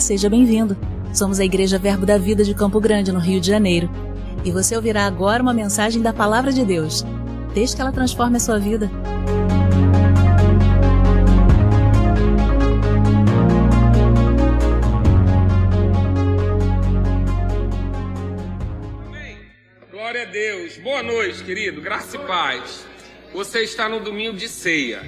Seja bem-vindo. Somos a Igreja Verbo da Vida de Campo Grande, no Rio de Janeiro. E você ouvirá agora uma mensagem da Palavra de Deus. Desde que ela transforme a sua vida. Amém. Glória a Deus. Boa noite, querido. Graça e paz. Você está no domingo de ceia.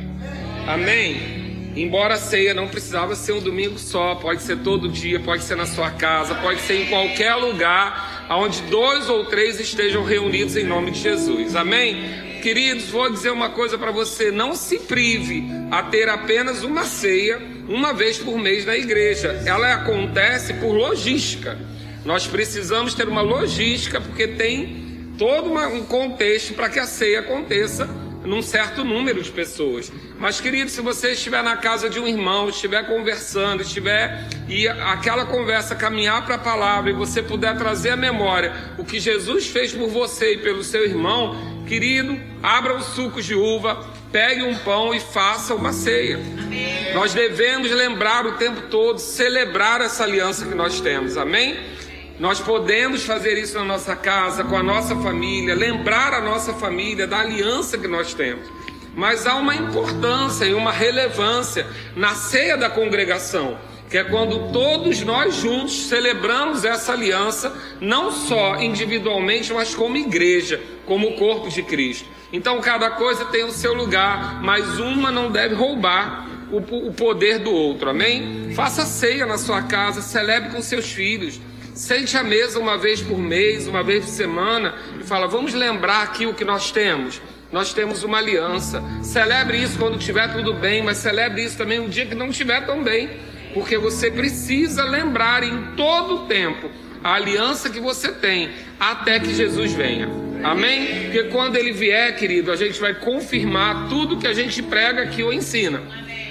Amém. Embora a ceia não precisava ser um domingo só, pode ser todo dia, pode ser na sua casa, pode ser em qualquer lugar onde dois ou três estejam reunidos em nome de Jesus. Amém? Queridos, vou dizer uma coisa para você: não se prive a ter apenas uma ceia uma vez por mês na igreja. Ela acontece por logística. Nós precisamos ter uma logística porque tem todo uma, um contexto para que a ceia aconteça num certo número de pessoas. Mas, querido, se você estiver na casa de um irmão, estiver conversando, estiver e aquela conversa caminhar para a palavra e você puder trazer à memória o que Jesus fez por você e pelo seu irmão, querido, abra os sucos de uva, pegue um pão e faça uma ceia. Amém. Nós devemos lembrar o tempo todo, celebrar essa aliança que nós temos. Amém? Nós podemos fazer isso na nossa casa, com a nossa família, lembrar a nossa família da aliança que nós temos. Mas há uma importância e uma relevância na ceia da congregação, que é quando todos nós juntos celebramos essa aliança, não só individualmente, mas como igreja, como o corpo de Cristo. Então cada coisa tem o seu lugar, mas uma não deve roubar o, poder do outro, amém? Faça ceia na sua casa, celebre com seus filhos. Sente à mesa uma vez por mês, uma vez por semana e fala: vamos lembrar aqui o que nós temos. Nós temos uma aliança. Celebre isso quando estiver tudo bem, mas celebre isso também um dia que não estiver tão bem, porque você precisa lembrar em todo o tempo a aliança que você tem até que Jesus venha. Amém? Porque quando ele vier, querido, a gente vai confirmar tudo que a gente prega aqui ou ensina.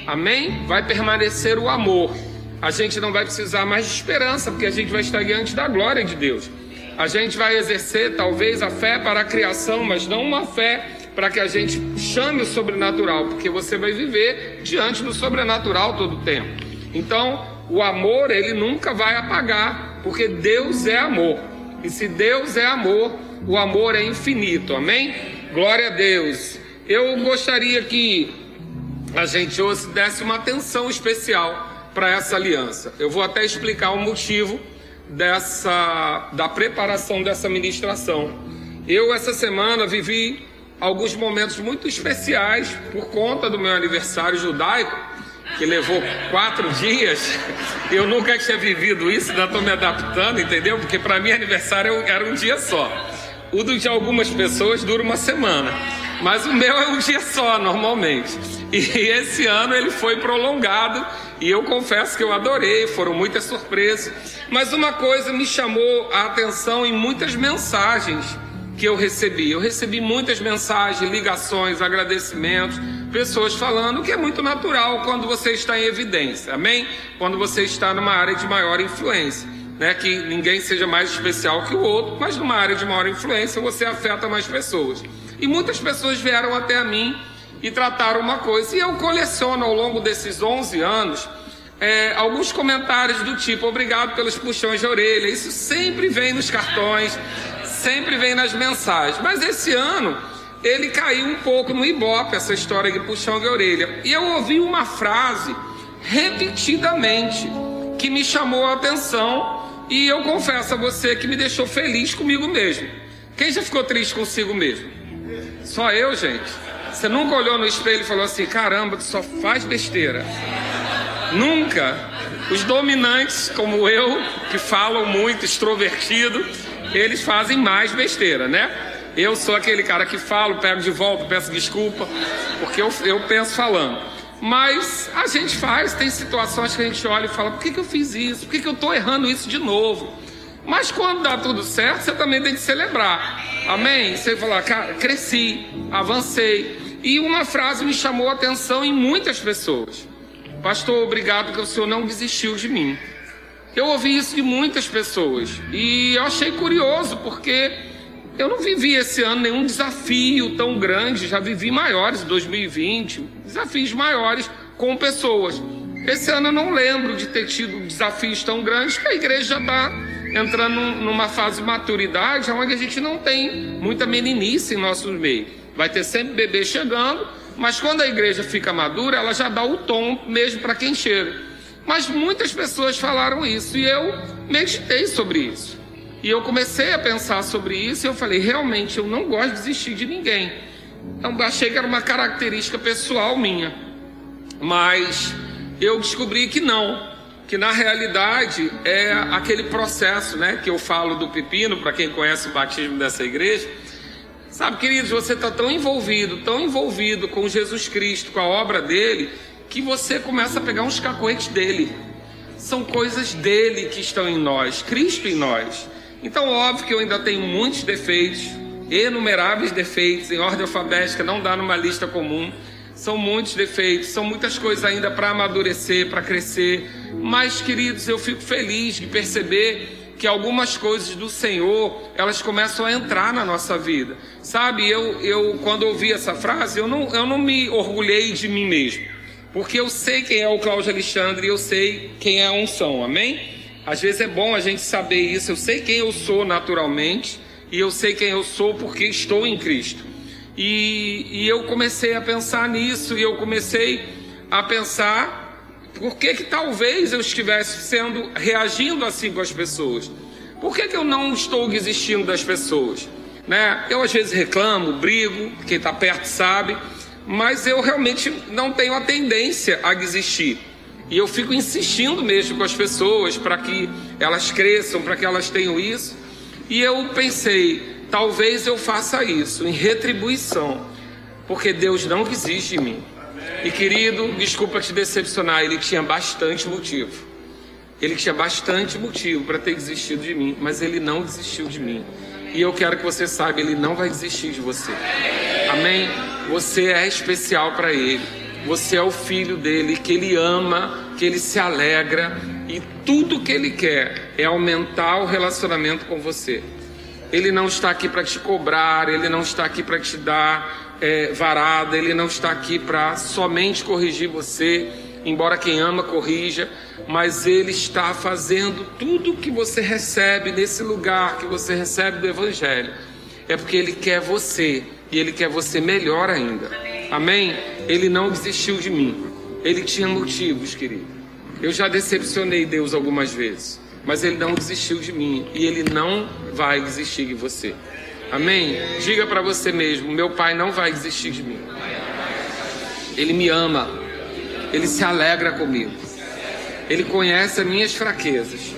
Amém? Vai permanecer o amor a gente não vai precisar mais de esperança, porque a gente vai estar diante da glória de Deus. A gente vai exercer talvez a fé para a criação, mas não uma fé para que a gente chame o sobrenatural, porque você vai viver diante do sobrenatural todo o tempo. Então, o amor ele nunca vai apagar, porque Deus é amor. E se Deus é amor, o amor é infinito. Amém? Glória a Deus. Eu gostaria que a gente hoje desse uma atenção especial para essa aliança. Eu vou até explicar o motivo dessa da preparação dessa ministração. Eu essa semana vivi alguns momentos muito especiais por conta do meu aniversário judaico, que levou quatro dias. Eu nunca tinha vivido isso, ainda estou me adaptando, entendeu? Porque para mim aniversário era um dia só. O de algumas pessoas dura uma semana, mas o meu é um dia só normalmente. E esse ano ele foi prolongado e eu confesso que eu adorei, foram muitas surpresas. Mas uma coisa me chamou a atenção em muitas mensagens que eu recebi. Eu recebi muitas mensagens, ligações, agradecimentos, pessoas falando que é muito natural quando você está em evidência, amém? Quando você está numa área de maior influência. Né, que ninguém seja mais especial que o outro, mas numa área de maior influência você afeta mais pessoas. E muitas pessoas vieram até a mim e trataram uma coisa. E eu coleciono ao longo desses 11 anos é, alguns comentários do tipo: obrigado pelos puxões de orelha. Isso sempre vem nos cartões, sempre vem nas mensagens. Mas esse ano ele caiu um pouco no ibope, essa história de puxão de orelha. E eu ouvi uma frase repetidamente que me chamou a atenção. E eu confesso a você que me deixou feliz comigo mesmo. Quem já ficou triste consigo mesmo? Só eu, gente. Você nunca olhou no espelho e falou assim: caramba, tu só faz besteira. Nunca. Os dominantes, como eu, que falam muito, extrovertido, eles fazem mais besteira, né? Eu sou aquele cara que falo, pego de volta, peço desculpa, porque eu, eu penso falando. Mas a gente faz, tem situações que a gente olha e fala: por que, que eu fiz isso? Por que, que eu estou errando isso de novo? Mas quando dá tudo certo, você também tem que celebrar. Amém? Você falar, cara, cresci, avancei. E uma frase me chamou a atenção em muitas pessoas. Pastor, obrigado que o senhor não desistiu de mim. Eu ouvi isso de muitas pessoas e eu achei curioso porque eu não vivi esse ano nenhum desafio tão grande, já vivi maiores, 2020, desafios maiores com pessoas. Esse ano eu não lembro de ter tido desafios tão grandes, que a igreja já está entrando numa fase de maturidade, onde a gente não tem muita meninice em nossos meios. Vai ter sempre bebê chegando, mas quando a igreja fica madura, ela já dá o tom mesmo para quem chega. Mas muitas pessoas falaram isso e eu meditei sobre isso. E eu comecei a pensar sobre isso e eu falei, realmente, eu não gosto de desistir de ninguém. Então achei que era uma característica pessoal minha. Mas eu descobri que não, que na realidade é aquele processo, né, que eu falo do pepino, para quem conhece o batismo dessa igreja. Sabe, queridos, você está tão envolvido, tão envolvido com Jesus Cristo, com a obra dele, que você começa a pegar uns cacoetes dele. São coisas dele que estão em nós, Cristo em nós. Então, óbvio que eu ainda tenho muitos defeitos, inumeráveis defeitos, em ordem alfabética, não dá numa lista comum. São muitos defeitos, são muitas coisas ainda para amadurecer, para crescer. Mas, queridos, eu fico feliz de perceber que algumas coisas do Senhor, elas começam a entrar na nossa vida. Sabe, eu, eu quando ouvi essa frase, eu não, eu não me orgulhei de mim mesmo. Porque eu sei quem é o Cláudio Alexandre eu sei quem é a unção, amém? Às vezes é bom a gente saber isso. Eu sei quem eu sou naturalmente e eu sei quem eu sou porque estou em Cristo. E, e eu comecei a pensar nisso e eu comecei a pensar por que, que talvez eu estivesse sendo reagindo assim com as pessoas. Por que, que eu não estou desistindo das pessoas? Né? Eu às vezes reclamo, brigo, quem está perto sabe, mas eu realmente não tenho a tendência a desistir. E eu fico insistindo mesmo com as pessoas para que elas cresçam, para que elas tenham isso. E eu pensei, talvez eu faça isso em retribuição, porque Deus não desiste de mim. E querido, desculpa te decepcionar, ele tinha bastante motivo. Ele tinha bastante motivo para ter desistido de mim, mas ele não desistiu de mim. E eu quero que você saiba, ele não vai desistir de você. Amém? Você é especial para ele. Você é o filho dele, que ele ama, que ele se alegra e tudo que ele quer é aumentar o relacionamento com você. Ele não está aqui para te cobrar, ele não está aqui para te dar é, varada, ele não está aqui para somente corrigir você, embora quem ama corrija, mas ele está fazendo tudo que você recebe nesse lugar que você recebe do Evangelho. É porque ele quer você e ele quer você melhor ainda. Amém? Ele não desistiu de mim. Ele tinha motivos, querido. Eu já decepcionei Deus algumas vezes, mas ele não desistiu de mim e ele não vai desistir de você. Amém? Diga para você mesmo: meu pai não vai desistir de mim. Ele me ama. Ele se alegra comigo. Ele conhece as minhas fraquezas.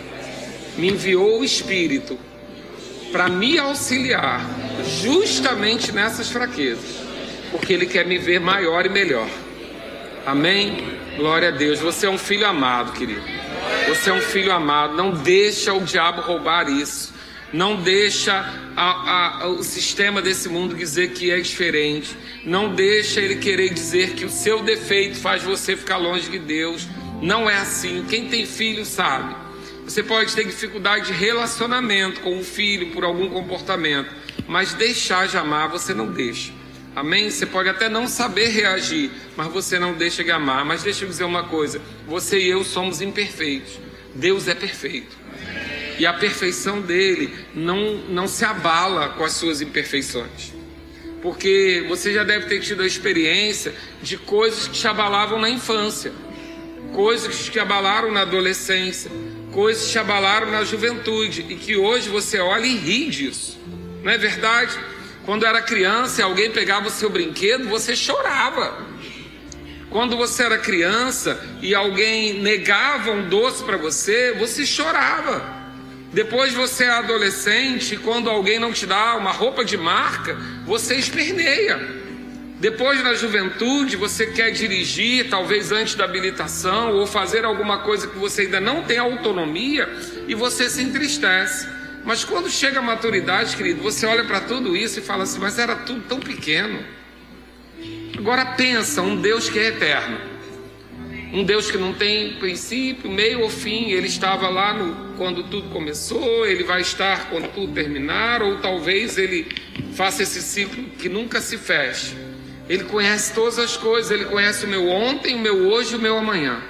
Me enviou o Espírito para me auxiliar justamente nessas fraquezas porque Ele quer me ver maior e melhor. Amém? Glória a Deus. Você é um filho amado, querido. Você é um filho amado. Não deixa o diabo roubar isso. Não deixa a, a, o sistema desse mundo dizer que é diferente. Não deixa ele querer dizer que o seu defeito faz você ficar longe de Deus. Não é assim. Quem tem filho sabe. Você pode ter dificuldade de relacionamento com o filho por algum comportamento, mas deixar de amar você não deixa. Amém? Você pode até não saber reagir, mas você não deixa de amar. Mas deixa eu dizer uma coisa: você e eu somos imperfeitos. Deus é perfeito. E a perfeição dele não, não se abala com as suas imperfeições. Porque você já deve ter tido a experiência de coisas que te abalavam na infância, coisas que te abalaram na adolescência, coisas que te abalaram na juventude e que hoje você olha e ri disso. Não é verdade? Quando era criança alguém pegava o seu brinquedo, você chorava. Quando você era criança e alguém negava um doce para você, você chorava. Depois você é adolescente, quando alguém não te dá uma roupa de marca, você esperneia. Depois na juventude, você quer dirigir, talvez antes da habilitação, ou fazer alguma coisa que você ainda não tem autonomia, e você se entristece. Mas quando chega a maturidade, querido, você olha para tudo isso e fala assim: mas era tudo tão pequeno. Agora pensa, um Deus que é eterno, um Deus que não tem princípio, meio ou fim. Ele estava lá no, quando tudo começou, ele vai estar quando tudo terminar, ou talvez ele faça esse ciclo que nunca se feche. Ele conhece todas as coisas, ele conhece o meu ontem, o meu hoje o meu amanhã.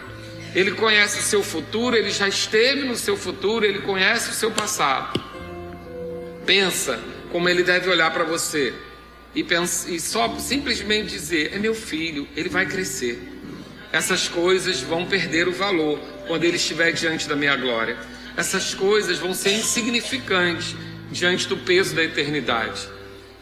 Ele conhece o seu futuro, ele já esteve no seu futuro, ele conhece o seu passado. Pensa como ele deve olhar para você e, pensa, e só simplesmente dizer: é meu filho, ele vai crescer. Essas coisas vão perder o valor quando ele estiver diante da minha glória. Essas coisas vão ser insignificantes diante do peso da eternidade.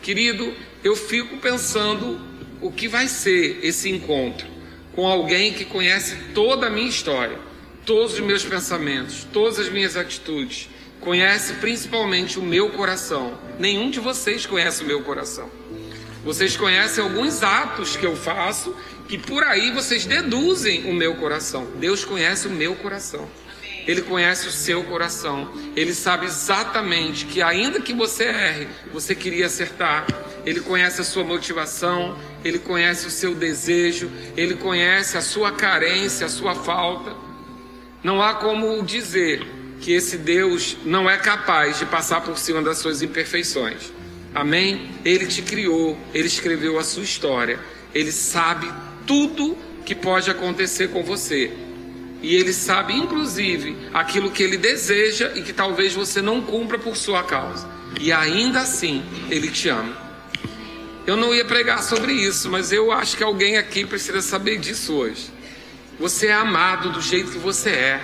Querido, eu fico pensando o que vai ser esse encontro com alguém que conhece toda a minha história, todos os meus pensamentos, todas as minhas atitudes, conhece principalmente o meu coração. Nenhum de vocês conhece o meu coração. Vocês conhecem alguns atos que eu faço que por aí vocês deduzem o meu coração. Deus conhece o meu coração. Ele conhece o seu coração. Ele sabe exatamente que, ainda que você erre, você queria acertar. Ele conhece a sua motivação, ele conhece o seu desejo, ele conhece a sua carência, a sua falta. Não há como dizer que esse Deus não é capaz de passar por cima das suas imperfeições. Amém? Ele te criou, ele escreveu a sua história, ele sabe tudo que pode acontecer com você. E ele sabe, inclusive, aquilo que ele deseja e que talvez você não cumpra por sua causa. E ainda assim, ele te ama. Eu não ia pregar sobre isso, mas eu acho que alguém aqui precisa saber disso hoje. Você é amado do jeito que você é.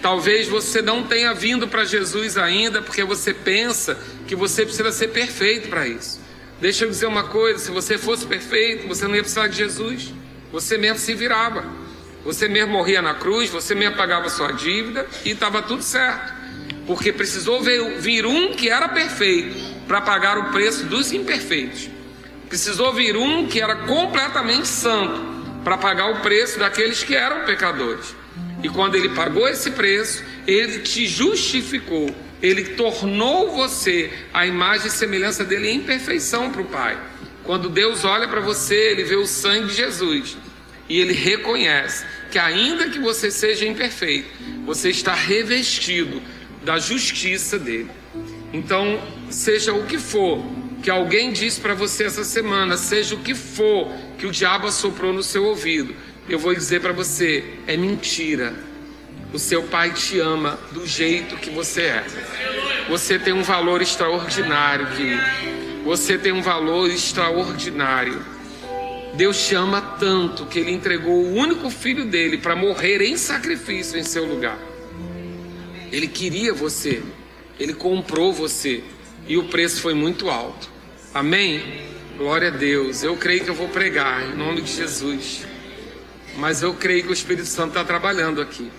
Talvez você não tenha vindo para Jesus ainda porque você pensa que você precisa ser perfeito para isso. Deixa eu dizer uma coisa: se você fosse perfeito, você não ia precisar de Jesus. Você mesmo se virava. Você mesmo morria na cruz, você mesmo pagava sua dívida e estava tudo certo. Porque precisou vir um que era perfeito para pagar o preço dos imperfeitos. Precisou vir um que era completamente santo para pagar o preço daqueles que eram pecadores. E quando ele pagou esse preço, ele te justificou, ele tornou você a imagem e semelhança dele em perfeição para o Pai. Quando Deus olha para você, ele vê o sangue de Jesus e ele reconhece que, ainda que você seja imperfeito, você está revestido da justiça dele. Então, seja o que for que alguém disse para você essa semana, seja o que for que o diabo assoprou no seu ouvido, eu vou dizer para você: é mentira. O seu pai te ama do jeito que você é. Você tem um valor extraordinário, querido. Você tem um valor extraordinário. Deus te ama tanto que Ele entregou o único filho dele para morrer em sacrifício em seu lugar. Ele queria você, Ele comprou você e o preço foi muito alto. Amém? Glória a Deus. Eu creio que eu vou pregar em nome de Jesus. Mas eu creio que o Espírito Santo está trabalhando aqui.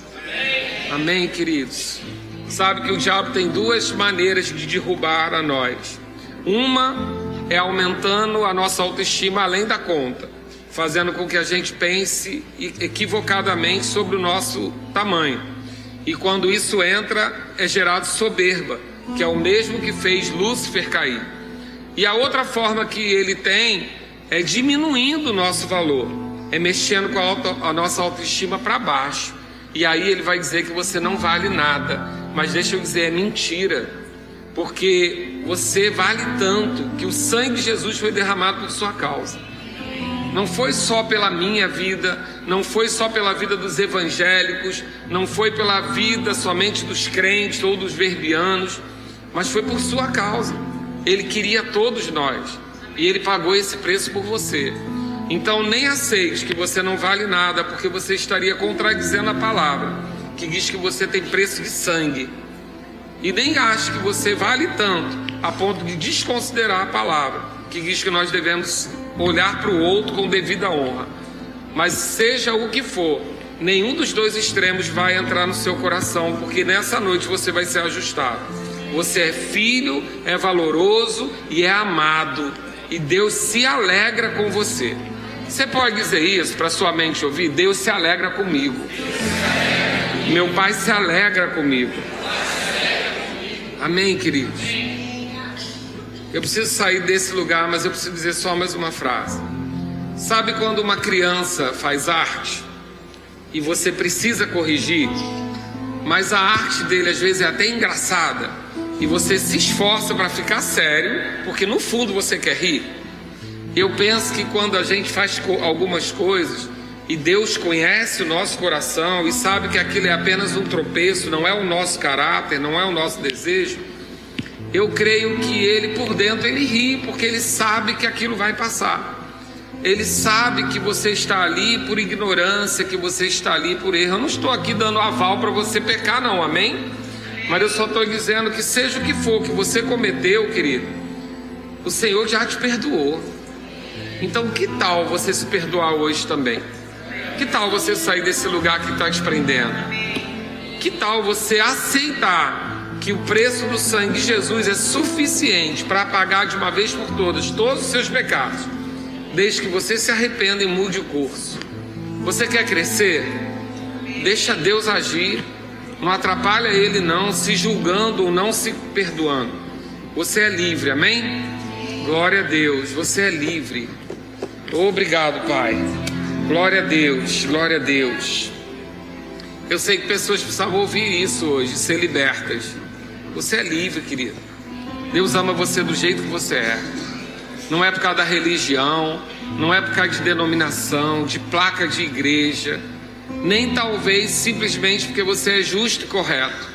Amém, queridos? Sabe que o diabo tem duas maneiras de derrubar a nós. Uma é aumentando a nossa autoestima além da conta, fazendo com que a gente pense equivocadamente sobre o nosso tamanho. E quando isso entra, é gerado soberba que é o mesmo que fez Lúcifer cair. E a outra forma que ele tem é diminuindo o nosso valor, é mexendo com a, auto, a nossa autoestima para baixo. E aí ele vai dizer que você não vale nada. Mas deixa eu dizer, é mentira. Porque você vale tanto que o sangue de Jesus foi derramado por sua causa. Não foi só pela minha vida, não foi só pela vida dos evangélicos, não foi pela vida somente dos crentes ou dos verbianos mas foi por sua causa. Ele queria todos nós e ele pagou esse preço por você. Então nem aceite que você não vale nada, porque você estaria contradizendo a palavra, que diz que você tem preço de sangue. E nem ache que você vale tanto a ponto de desconsiderar a palavra, que diz que nós devemos olhar para o outro com devida honra. Mas seja o que for, nenhum dos dois extremos vai entrar no seu coração, porque nessa noite você vai ser ajustado. Você é filho, é valoroso e é amado. E Deus se alegra com você. Você pode dizer isso para sua mente ouvir? Deus se alegra comigo. Meu Pai se alegra comigo. Amém, queridos? Eu preciso sair desse lugar, mas eu preciso dizer só mais uma frase. Sabe quando uma criança faz arte e você precisa corrigir, mas a arte dele às vezes é até engraçada? e você se esforça para ficar sério, porque no fundo você quer rir. Eu penso que quando a gente faz algumas coisas e Deus conhece o nosso coração e sabe que aquilo é apenas um tropeço, não é o nosso caráter, não é o nosso desejo, eu creio que ele por dentro ele ri, porque ele sabe que aquilo vai passar. Ele sabe que você está ali por ignorância, que você está ali por erro. Eu não estou aqui dando aval para você pecar, não, amém? Mas eu só estou dizendo que seja o que for que você cometeu, querido, o Senhor já te perdoou. Então, que tal você se perdoar hoje também? Que tal você sair desse lugar que está te prendendo? Que tal você aceitar que o preço do sangue de Jesus é suficiente para apagar de uma vez por todas todos os seus pecados, desde que você se arrependa e mude o curso? Você quer crescer? Deixa Deus agir, não atrapalha Ele não, se julgando ou não se perdoando. Você é livre, amém? Glória a Deus, você é livre. Obrigado, Pai. Glória a Deus, glória a Deus. Eu sei que pessoas precisavam ouvir isso hoje, ser libertas. Você é livre, querido. Deus ama você do jeito que você é. Não é por causa da religião, não é por causa de denominação, de placa de igreja, nem talvez simplesmente porque você é justo e correto.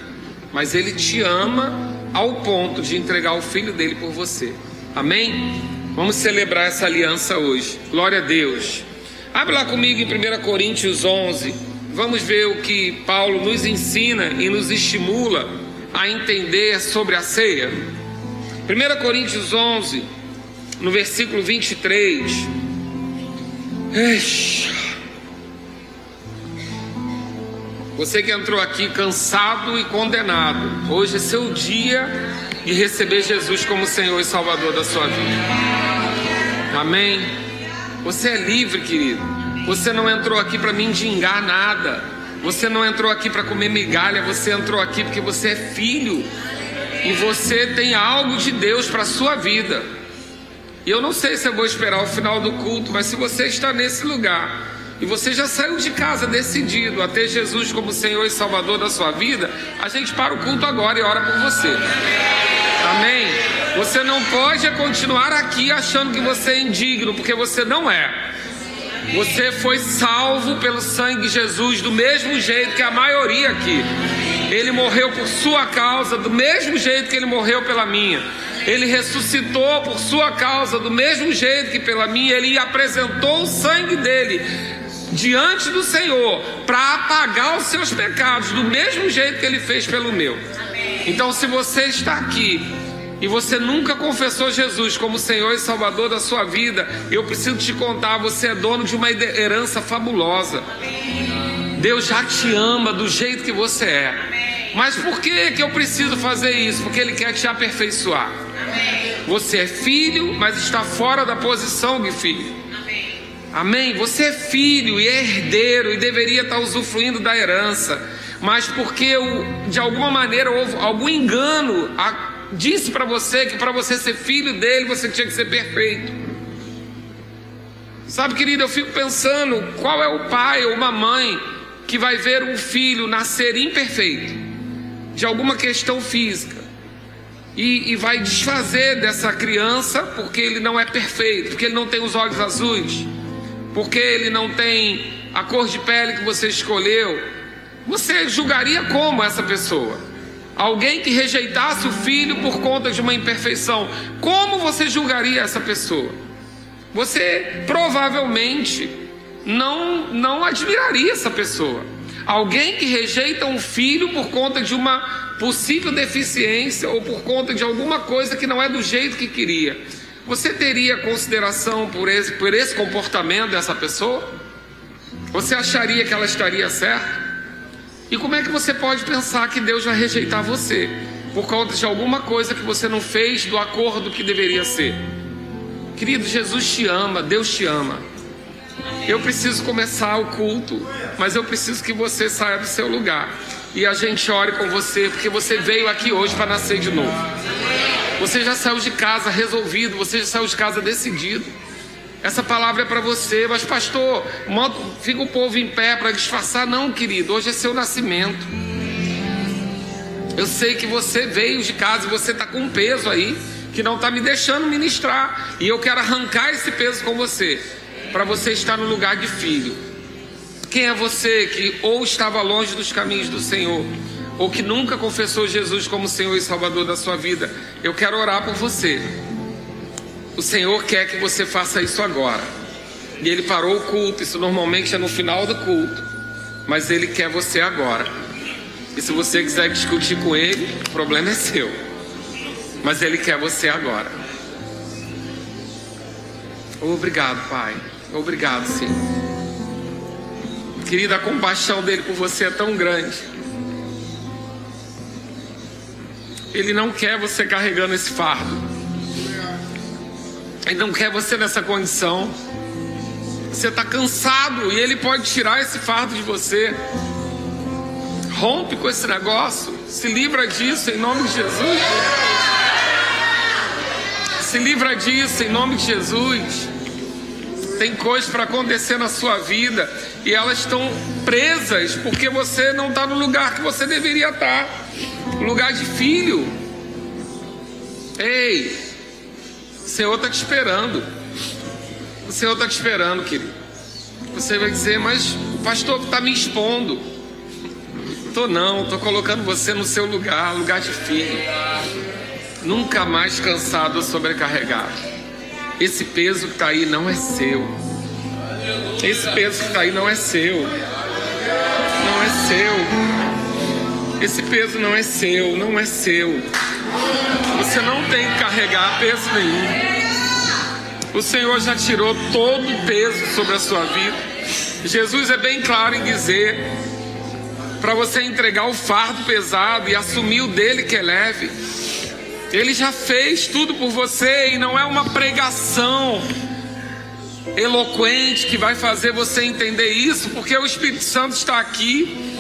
Mas Ele te ama ao ponto de entregar o filho dele por você. Amém? Vamos celebrar essa aliança hoje. Glória a Deus. Abre lá comigo em 1 Coríntios 11. Vamos ver o que Paulo nos ensina e nos estimula a entender sobre a ceia. 1 Coríntios 11, no versículo 23. Você que entrou aqui cansado e condenado, hoje é seu dia de receber Jesus como Senhor e Salvador da sua vida. Amém. Você é livre, querido. Você não entrou aqui para mendigar nada. Você não entrou aqui para comer migalha. Você entrou aqui porque você é filho. E você tem algo de Deus para a sua vida. E eu não sei se eu vou esperar o final do culto, mas se você está nesse lugar e você já saiu de casa decidido a ter Jesus como Senhor e Salvador da sua vida, a gente para o culto agora e ora por você. Amém? Você não pode continuar aqui achando que você é indigno, porque você não é. Você foi salvo pelo sangue de Jesus do mesmo jeito que a maioria aqui. Ele morreu por sua causa, do mesmo jeito que ele morreu pela minha. Ele ressuscitou por sua causa, do mesmo jeito que pela minha. Ele apresentou o sangue dele diante do Senhor para apagar os seus pecados, do mesmo jeito que ele fez pelo meu. Então, se você está aqui e você nunca confessou Jesus como Senhor e Salvador da sua vida, eu preciso te contar: você é dono de uma herança fabulosa. Deus já te ama do jeito que você é. Mas por que, que eu preciso fazer isso? Porque Ele quer te aperfeiçoar. Você é filho, mas está fora da posição de filho. Amém? Você é filho e herdeiro e deveria estar usufruindo da herança mas porque de alguma maneira houve algum engano, disse para você que para você ser filho dele você tinha que ser perfeito. Sabe, querido, eu fico pensando qual é o pai ou uma mãe que vai ver um filho nascer imperfeito de alguma questão física e, e vai desfazer dessa criança porque ele não é perfeito, porque ele não tem os olhos azuis, porque ele não tem a cor de pele que você escolheu você julgaria como essa pessoa? Alguém que rejeitasse o filho por conta de uma imperfeição, como você julgaria essa pessoa? Você provavelmente não não admiraria essa pessoa. Alguém que rejeita um filho por conta de uma possível deficiência ou por conta de alguma coisa que não é do jeito que queria. Você teria consideração por esse, por esse comportamento dessa pessoa? Você acharia que ela estaria certa? E como é que você pode pensar que Deus vai rejeitar você por causa de alguma coisa que você não fez do acordo que deveria ser? Querido, Jesus te ama, Deus te ama. Eu preciso começar o culto, mas eu preciso que você saia do seu lugar e a gente ore com você, porque você veio aqui hoje para nascer de novo. Você já saiu de casa resolvido, você já saiu de casa decidido. Essa palavra é para você, mas pastor, fica o povo em pé para disfarçar. Não, querido, hoje é seu nascimento. Eu sei que você veio de casa e você está com um peso aí que não está me deixando ministrar. E eu quero arrancar esse peso com você, para você estar no lugar de filho. Quem é você que ou estava longe dos caminhos do Senhor, ou que nunca confessou Jesus como Senhor e Salvador da sua vida? Eu quero orar por você. O Senhor quer que você faça isso agora. E Ele parou o culto, isso normalmente é no final do culto. Mas Ele quer você agora. E se você quiser discutir com Ele, o problema é seu. Mas Ele quer você agora. Obrigado, Pai. Obrigado, Senhor. Querida, a compaixão dele por você é tão grande. Ele não quer você carregando esse fardo. Ele não quer você nessa condição. Você está cansado e ele pode tirar esse fardo de você. Rompe com esse negócio. Se livra disso em nome de Jesus. Se livra disso em nome de Jesus. Tem coisas para acontecer na sua vida e elas estão presas porque você não está no lugar que você deveria estar lugar de filho. Ei, Senhor está te esperando. O Senhor está te esperando, querido. Você vai dizer, mas o pastor está me expondo. Tô não, tô colocando você no seu lugar, lugar de filho. Nunca mais cansado ou sobrecarregado. Esse peso que está aí não é seu. Esse peso que está aí não é seu. Não é seu. Esse peso não é seu, não é seu. Você não tem que carregar peso nenhum. O Senhor já tirou todo o peso sobre a sua vida. Jesus é bem claro em dizer para você entregar o fardo pesado e assumir o dele que é leve. Ele já fez tudo por você e não é uma pregação eloquente que vai fazer você entender isso, porque o Espírito Santo está aqui.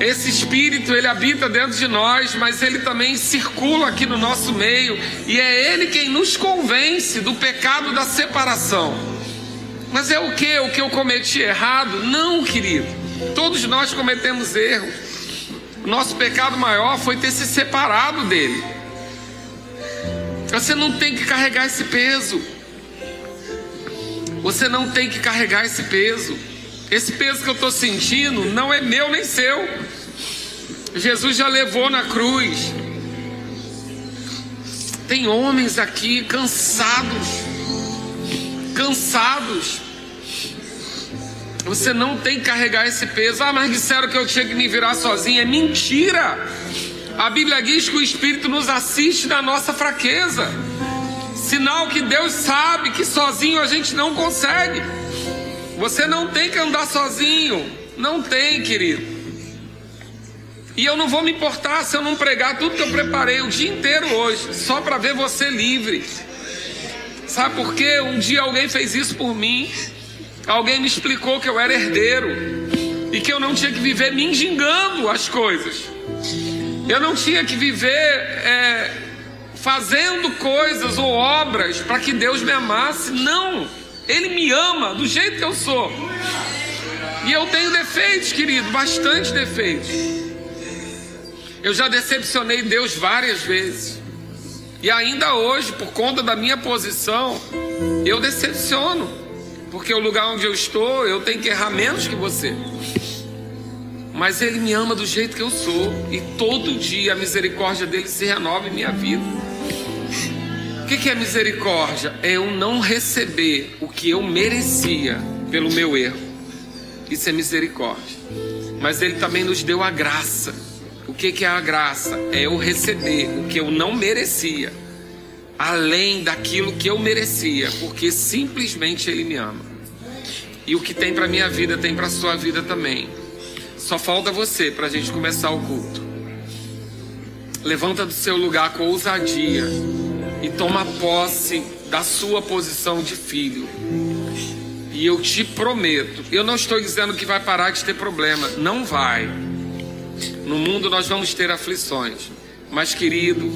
Esse espírito, ele habita dentro de nós, mas ele também circula aqui no nosso meio, e é ele quem nos convence do pecado da separação. Mas é o que? O que eu cometi errado? Não, querido. Todos nós cometemos erros. Nosso pecado maior foi ter se separado dele. Você não tem que carregar esse peso. Você não tem que carregar esse peso. Esse peso que eu estou sentindo não é meu nem seu. Jesus já levou na cruz. Tem homens aqui cansados, cansados. Você não tem que carregar esse peso. Ah, mas disseram que eu tinha que me virar sozinho. É mentira. A Bíblia diz que o Espírito nos assiste na nossa fraqueza. Sinal que Deus sabe que sozinho a gente não consegue. Você não tem que andar sozinho. Não tem, querido. E eu não vou me importar se eu não pregar tudo que eu preparei o dia inteiro hoje, só para ver você livre. Sabe por quê? Um dia alguém fez isso por mim. Alguém me explicou que eu era herdeiro e que eu não tinha que viver me engingando as coisas. Eu não tinha que viver é, fazendo coisas ou obras para que Deus me amasse. Não, Ele me ama do jeito que eu sou. E eu tenho defeitos, querido, bastante defeitos. Eu já decepcionei Deus várias vezes. E ainda hoje, por conta da minha posição, eu decepciono. Porque o lugar onde eu estou, eu tenho que errar menos que você. Mas Ele me ama do jeito que eu sou. E todo dia a misericórdia dele se renova em minha vida. O que é misericórdia? É eu não receber o que eu merecia pelo meu erro. Isso é misericórdia. Mas Ele também nos deu a graça. O que é a graça? É eu receber o que eu não merecia, além daquilo que eu merecia, porque simplesmente Ele me ama. E o que tem para minha vida tem para sua vida também. Só falta você para a gente começar o culto. Levanta do seu lugar com ousadia e toma posse da sua posição de filho. E eu te prometo, eu não estou dizendo que vai parar de ter problema, não vai. No mundo nós vamos ter aflições, mas querido,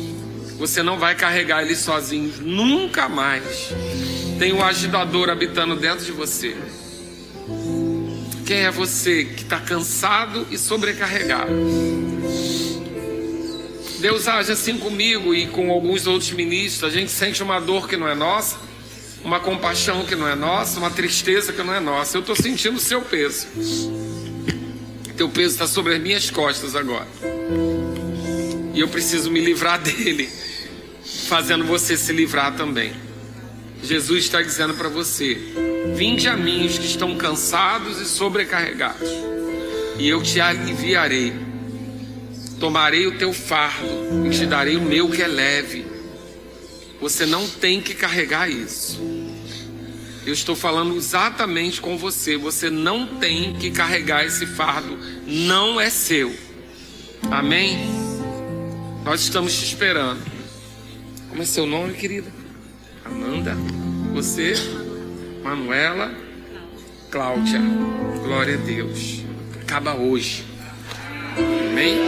você não vai carregar ele sozinho nunca mais. Tem um agitador habitando dentro de você. Quem é você que está cansado e sobrecarregado? Deus age assim comigo e com alguns outros ministros. A gente sente uma dor que não é nossa. uma compaixão que não é nossa, uma tristeza que não é nossa. Eu estou sentindo o seu peso. Teu peso está sobre as minhas costas agora. E eu preciso me livrar dele, fazendo você se livrar também. Jesus está dizendo para você: Vinde a mim os que estão cansados e sobrecarregados, e eu te aliviarei. Tomarei o teu fardo e te darei o meu que é leve. Você não tem que carregar isso. Eu estou falando exatamente com você. Você não tem que carregar esse fardo. Não é seu. Amém? Nós estamos te esperando. Como é seu nome, querida? Amanda? Você? Manuela? Cláudia? Glória a Deus. Acaba hoje. Amém?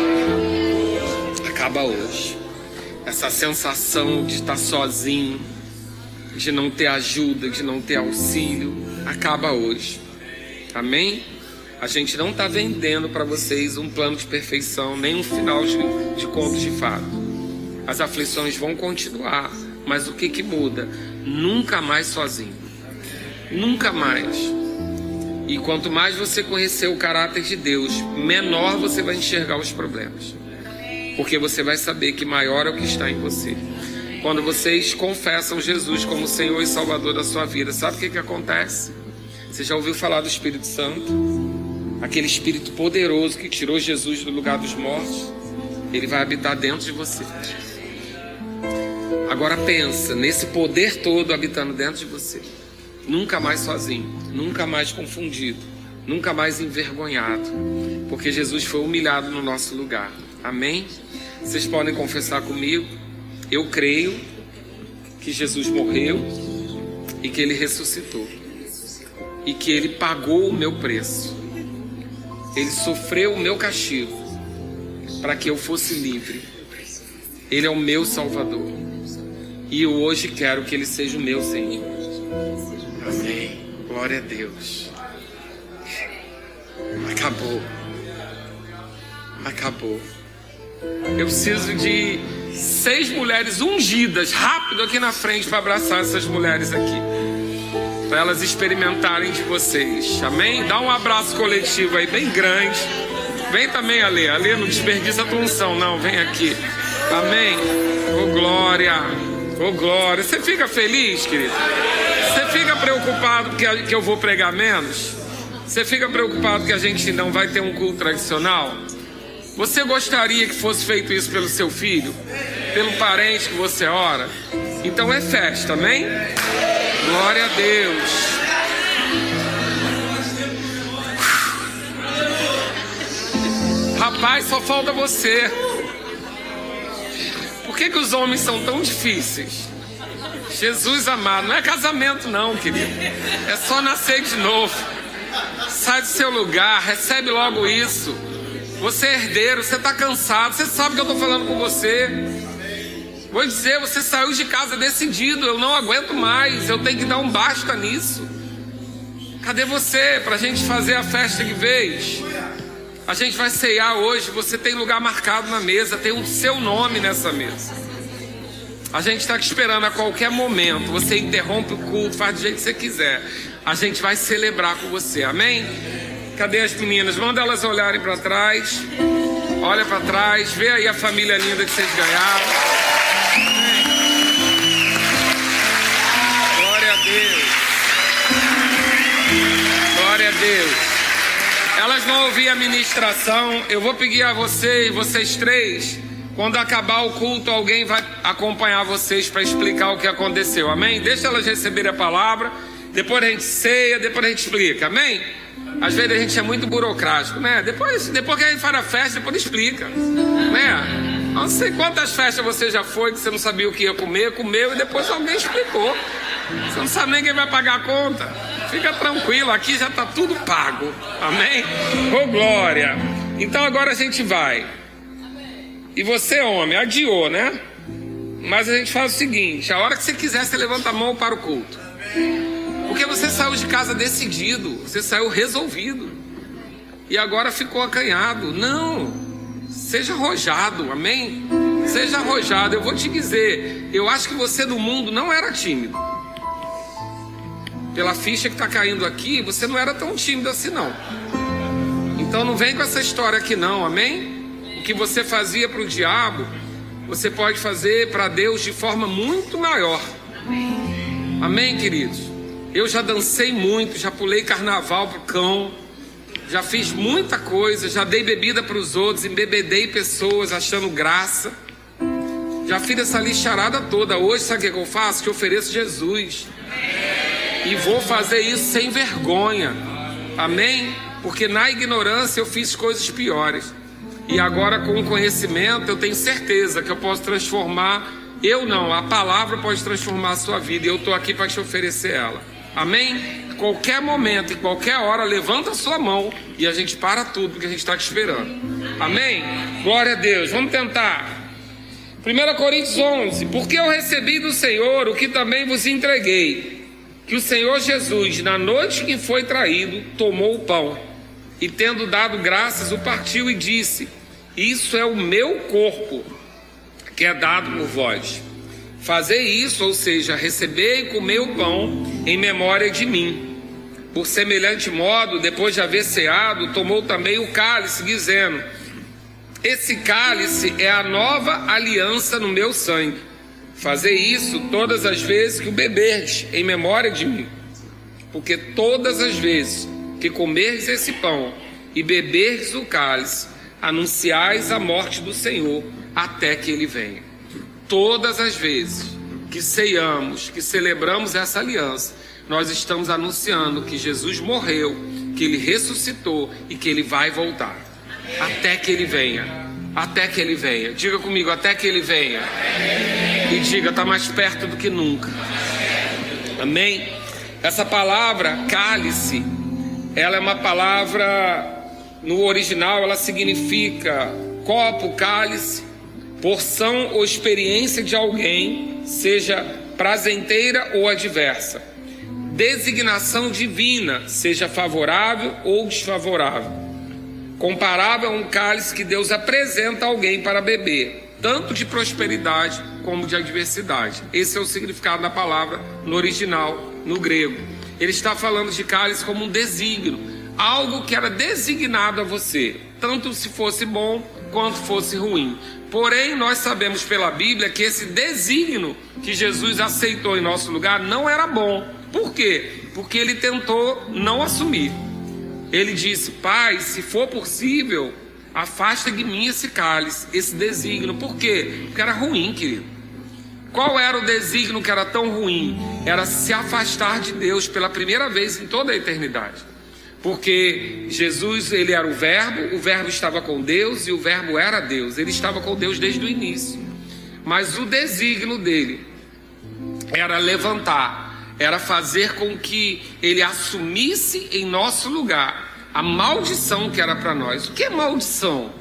Acaba hoje. Essa sensação de estar sozinho, de não ter ajuda, de não ter auxílio, acaba hoje. Amém? A gente não está vendendo para vocês um plano de perfeição, nem um final de, de contos de fato. As aflições vão continuar, mas o que, que muda? Nunca mais sozinho. Nunca mais. E quanto mais você conhecer o caráter de Deus, menor você vai enxergar os problemas. Porque você vai saber que maior é o que está em você. Quando vocês confessam Jesus como Senhor e Salvador da sua vida, sabe o que, que acontece? Você já ouviu falar do Espírito Santo? Aquele Espírito poderoso que tirou Jesus do lugar dos mortos, ele vai habitar dentro de você. Agora pensa nesse poder todo habitando dentro de você. Nunca mais sozinho, nunca mais confundido, nunca mais envergonhado, porque Jesus foi humilhado no nosso lugar. Amém? Vocês podem confessar comigo? Eu creio que Jesus morreu e que ele ressuscitou e que ele pagou o meu preço. Ele sofreu o meu castigo para que eu fosse livre. Ele é o meu Salvador. E eu hoje quero que ele seja o meu Senhor. Amém. Glória a Deus. Acabou. Acabou. Eu preciso de seis mulheres ungidas, rápido aqui na frente para abraçar essas mulheres aqui. Para elas experimentarem de vocês. Amém? Dá um abraço coletivo aí bem grande. Vem também, Ale. Ale, não desperdiça a tua unção, não. Vem aqui. Amém. Oh, glória. Oh, glória. Você fica feliz, querido? Você fica preocupado que, que eu vou pregar menos? Você fica preocupado que a gente não vai ter um culto tradicional? Você gostaria que fosse feito isso pelo seu filho? Pelo parente que você ora? Então é festa, amém? Glória a Deus. Rapaz, só falta você. Por que, que os homens são tão difíceis? Jesus amado, não é casamento, não, querido. É só nascer de novo. Sai do seu lugar, recebe logo isso. Você é herdeiro, você está cansado, você sabe que eu estou falando com você. Vou dizer, você saiu de casa decidido, eu não aguento mais, eu tenho que dar um basta nisso. Cadê você para a gente fazer a festa de vez? A gente vai ceiar hoje, você tem lugar marcado na mesa, tem o seu nome nessa mesa. A gente está esperando a qualquer momento. Você interrompe o culto, faz do jeito que você quiser. A gente vai celebrar com você, amém? Cadê as meninas? Manda elas olharem para trás. Olha para trás, vê aí a família linda que vocês ganharam. Glória a Deus. Glória a Deus. Elas vão ouvir a ministração. Eu vou pedir a vocês, vocês três, quando acabar o culto, alguém vai acompanhar vocês para explicar o que aconteceu. Amém? Deixa elas receberem a palavra. Depois a gente ceia, depois a gente explica. Amém? Às vezes a gente é muito burocrático, né? Depois, depois que a gente faz a festa, depois explica, né? Não sei quantas festas você já foi que você não sabia o que ia comer, comeu e depois alguém explicou. Você não sabe nem quem vai pagar a conta. Fica tranquilo, aqui já está tudo pago. Amém? Ô oh, glória! Então agora a gente vai. E você, homem, adiou, né? Mas a gente faz o seguinte: a hora que você quiser, você levanta a mão para o culto. Porque você saiu de casa decidido, você saiu resolvido. E agora ficou acanhado. Não, seja arrojado, amém? Seja arrojado. Eu vou te dizer, eu acho que você no mundo não era tímido. Pela ficha que está caindo aqui, você não era tão tímido assim não. Então não vem com essa história aqui não, amém? O que você fazia para o diabo, você pode fazer para Deus de forma muito maior. Amém, queridos? Eu já dancei muito, já pulei carnaval pro cão, já fiz muita coisa, já dei bebida para os outros, embebedei pessoas achando graça. Já fiz essa lixarada toda. Hoje, sabe o que eu faço? Que eu ofereço Jesus. E vou fazer isso sem vergonha. Amém? Porque na ignorância eu fiz coisas piores. E agora, com o conhecimento, eu tenho certeza que eu posso transformar. Eu não, a palavra pode transformar a sua vida. E eu estou aqui para te oferecer ela. Amém? Qualquer momento, qualquer hora, levanta a sua mão e a gente para tudo porque a gente está te esperando. Amém? Glória a Deus. Vamos tentar. 1 Coríntios 11: Porque eu recebi do Senhor o que também vos entreguei, que o Senhor Jesus, na noite que foi traído, tomou o pão e, tendo dado graças, o partiu e disse: Isso é o meu corpo, que é dado por vós. Fazei isso, ou seja, receber e comer o pão em memória de mim. Por semelhante modo, depois de haver ceado, tomou também o cálice, dizendo: esse cálice é a nova aliança no meu sangue. Fazer isso todas as vezes que o beberdes, em memória de mim. Porque todas as vezes que comerdes esse pão e beberdes o cálice, anunciais a morte do Senhor até que ele venha. Todas as vezes que ceiamos, que celebramos essa aliança, nós estamos anunciando que Jesus morreu, que ele ressuscitou e que ele vai voltar até que ele venha. Até que ele venha. Diga comigo, até que ele venha. E diga, está mais perto do que nunca. Amém? Essa palavra cálice, ela é uma palavra no original, ela significa copo, cálice, porção ou experiência de alguém, seja prazenteira ou adversa. Designação divina, seja favorável ou desfavorável comparável a um cálice que Deus apresenta a alguém para beber, tanto de prosperidade como de adversidade. Esse é o significado da palavra no original, no grego. Ele está falando de cálice como um desígnio, algo que era designado a você, tanto se fosse bom quanto fosse ruim. Porém, nós sabemos pela Bíblia que esse desígnio que Jesus aceitou em nosso lugar não era bom. Por quê? Porque ele tentou não assumir. Ele disse: Pai, se for possível, afasta de mim esse cálice, esse desígnio. Por quê? Porque era ruim, querido. Qual era o desígnio que era tão ruim? Era se afastar de Deus pela primeira vez em toda a eternidade. Porque Jesus, ele era o Verbo, o Verbo estava com Deus e o Verbo era Deus. Ele estava com Deus desde o início. Mas o desígnio dele era levantar era fazer com que ele assumisse em nosso lugar a maldição que era para nós. O que é maldição?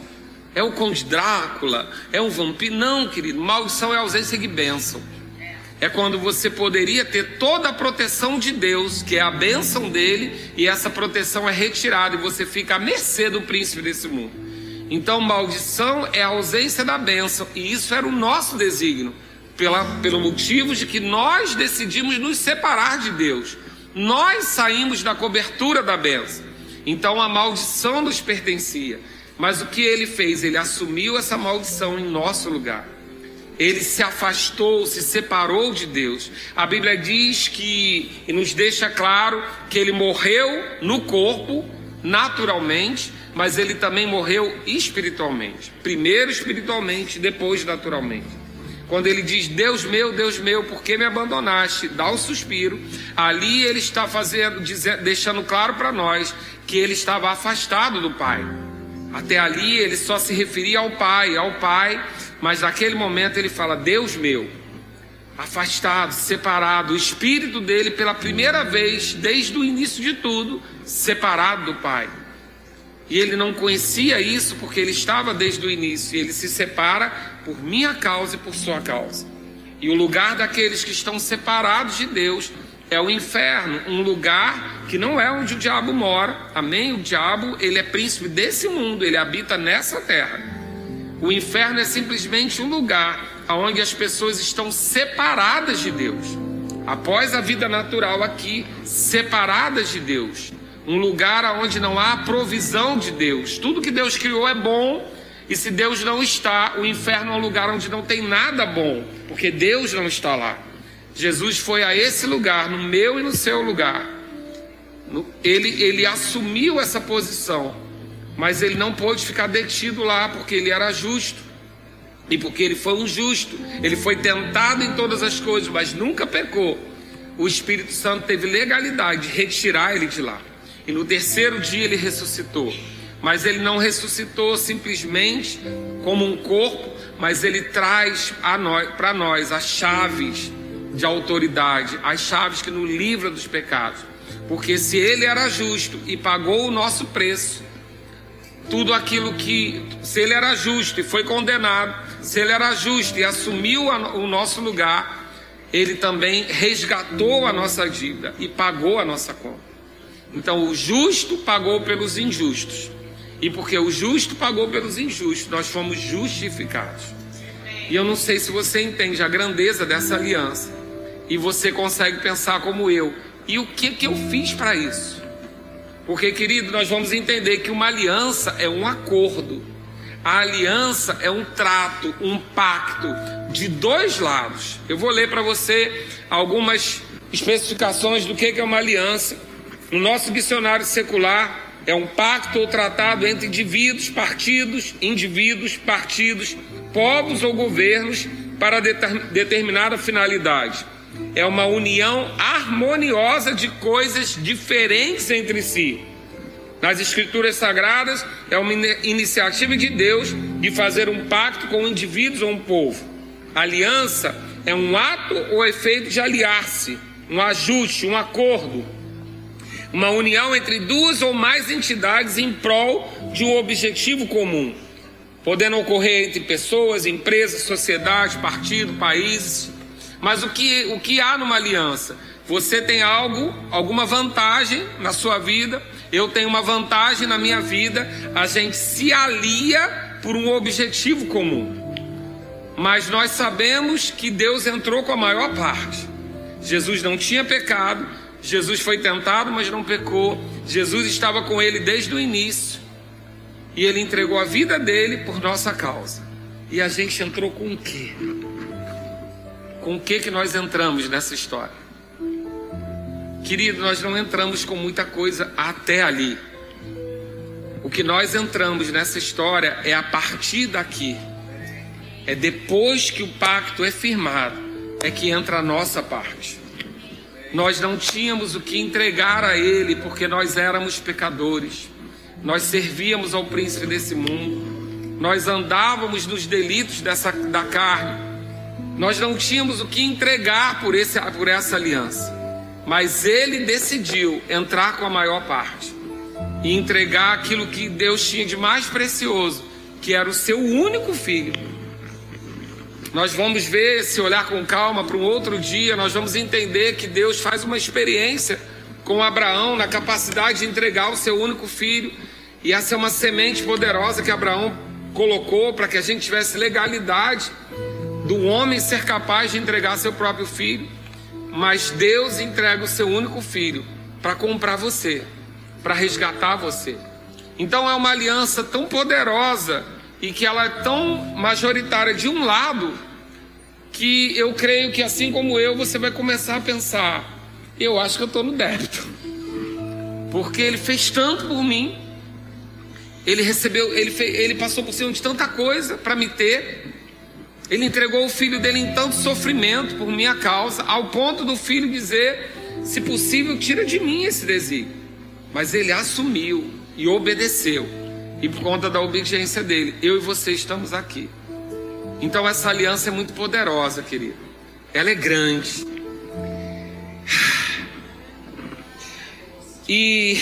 É o Conde Drácula? É um vampiro? Não, querido. Maldição é ausência de bênção. É quando você poderia ter toda a proteção de Deus, que é a bênção dele, e essa proteção é retirada e você fica à mercê do príncipe desse mundo. Então, maldição é a ausência da bênção, e isso era o nosso desígnio pela, pelo motivo de que nós decidimos nos separar de Deus. Nós saímos da cobertura da benção. Então a maldição nos pertencia. Mas o que ele fez? Ele assumiu essa maldição em nosso lugar. Ele se afastou, se separou de Deus. A Bíblia diz que, e nos deixa claro, que ele morreu no corpo, naturalmente, mas ele também morreu espiritualmente. Primeiro espiritualmente, depois naturalmente. Quando ele diz, Deus meu, Deus meu, por que me abandonaste? Dá um suspiro. Ali ele está fazendo, deixando claro para nós que ele estava afastado do Pai. Até ali ele só se referia ao Pai, ao Pai, mas naquele momento ele fala, Deus meu, afastado, separado, o espírito dele pela primeira vez, desde o início de tudo, separado do Pai. E ele não conhecia isso porque ele estava desde o início. E ele se separa por minha causa e por sua causa. E o lugar daqueles que estão separados de Deus é o inferno, um lugar que não é onde o diabo mora. Amém? O diabo, ele é príncipe desse mundo, ele habita nessa terra. O inferno é simplesmente um lugar onde as pessoas estão separadas de Deus. após a vida natural aqui, separadas de Deus. Um lugar onde não há provisão de Deus. Tudo que Deus criou é bom, e se Deus não está, o inferno é um lugar onde não tem nada bom, porque Deus não está lá. Jesus foi a esse lugar, no meu e no seu lugar. Ele, ele assumiu essa posição, mas ele não pôde ficar detido lá, porque ele era justo. E porque ele foi um justo, ele foi tentado em todas as coisas, mas nunca pecou. O Espírito Santo teve legalidade de retirar ele de lá. E no terceiro dia ele ressuscitou. Mas ele não ressuscitou simplesmente como um corpo, mas ele traz para nós as chaves de autoridade, as chaves que nos livram dos pecados. Porque se ele era justo e pagou o nosso preço, tudo aquilo que, se ele era justo e foi condenado, se ele era justo e assumiu o nosso lugar, ele também resgatou a nossa dívida e pagou a nossa conta. Então, o justo pagou pelos injustos. E porque o justo pagou pelos injustos, nós fomos justificados. E eu não sei se você entende a grandeza dessa aliança. E você consegue pensar como eu. E o que, que eu fiz para isso? Porque, querido, nós vamos entender que uma aliança é um acordo. A aliança é um trato, um pacto de dois lados. Eu vou ler para você algumas especificações do que é uma aliança. No nosso dicionário secular, é um pacto ou tratado entre indivíduos, partidos, indivíduos, partidos, povos ou governos para determinada finalidade. É uma união harmoniosa de coisas diferentes entre si. Nas Escrituras Sagradas, é uma iniciativa de Deus de fazer um pacto com indivíduos ou um povo. Aliança é um ato ou efeito de aliar-se, um ajuste, um acordo uma união entre duas ou mais entidades em prol de um objetivo comum, podendo ocorrer entre pessoas, empresas, sociedade, partido, países. Mas o que, o que há numa aliança? Você tem algo, alguma vantagem na sua vida, eu tenho uma vantagem na minha vida, a gente se alia por um objetivo comum. Mas nós sabemos que Deus entrou com a maior parte. Jesus não tinha pecado, Jesus foi tentado, mas não pecou. Jesus estava com ele desde o início. E ele entregou a vida dele por nossa causa. E a gente entrou com o quê? Com o que que nós entramos nessa história? Querido, nós não entramos com muita coisa até ali. O que nós entramos nessa história é a partir daqui. É depois que o pacto é firmado, é que entra a nossa parte. Nós não tínhamos o que entregar a Ele porque nós éramos pecadores. Nós servíamos ao príncipe desse mundo. Nós andávamos nos delitos dessa, da carne. Nós não tínhamos o que entregar por, esse, por essa aliança. Mas Ele decidiu entrar com a maior parte e entregar aquilo que Deus tinha de mais precioso, que era o seu único filho nós vamos ver, se olhar com calma para um outro dia, nós vamos entender que Deus faz uma experiência com Abraão na capacidade de entregar o seu único filho. E essa é uma semente poderosa que Abraão colocou para que a gente tivesse legalidade do homem ser capaz de entregar seu próprio filho. Mas Deus entrega o seu único filho para comprar você, para resgatar você. Então é uma aliança tão poderosa e que ela é tão majoritária de um lado que eu creio que assim como eu, você vai começar a pensar: eu acho que eu estou no débito, porque ele fez tanto por mim, ele recebeu, ele, fez, ele passou por cima de tanta coisa para me ter, ele entregou o filho dele em tanto sofrimento por minha causa, ao ponto do filho dizer: se possível, tira de mim esse desígnio. Mas ele assumiu e obedeceu. E por conta da obediência dele, eu e você estamos aqui. Então essa aliança é muito poderosa, querido. Ela é grande. E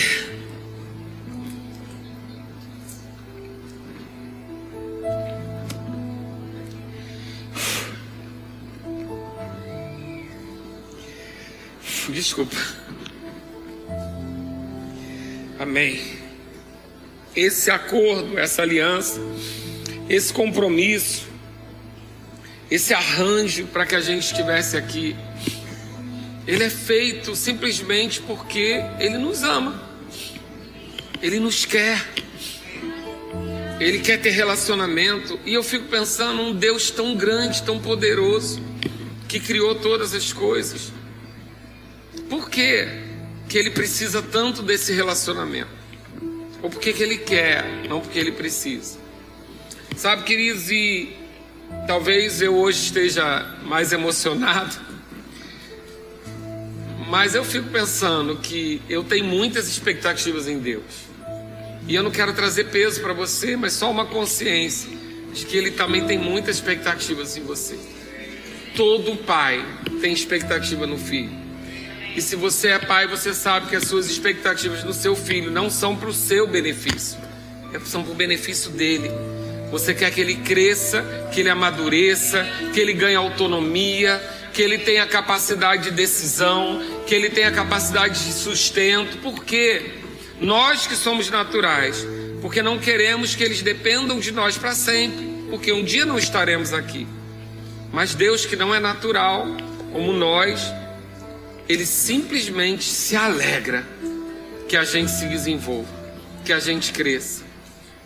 Desculpa. Amém esse acordo, essa aliança, esse compromisso, esse arranjo para que a gente estivesse aqui. ele é feito simplesmente porque ele nos ama. Ele nos quer. Ele quer ter relacionamento. E eu fico pensando, um Deus tão grande, tão poderoso, que criou todas as coisas. Por que, que ele precisa tanto desse relacionamento? Ou por que ele quer, não porque ele precisa? Sabe, queridos, e talvez eu hoje esteja mais emocionado mas eu fico pensando que eu tenho muitas expectativas em Deus. E eu não quero trazer peso para você, mas só uma consciência de que Ele também tem muitas expectativas em você. Todo pai tem expectativa no filho. E se você é pai, você sabe que as suas expectativas no seu filho não são para o seu benefício, é são para o benefício dele. Você quer que ele cresça, que ele amadureça, que ele ganhe autonomia, que ele tenha capacidade de decisão, que ele tenha capacidade de sustento. Por quê? Nós que somos naturais, porque não queremos que eles dependam de nós para sempre, porque um dia não estaremos aqui. Mas Deus que não é natural, como nós, ele simplesmente se alegra que a gente se desenvolva, que a gente cresça.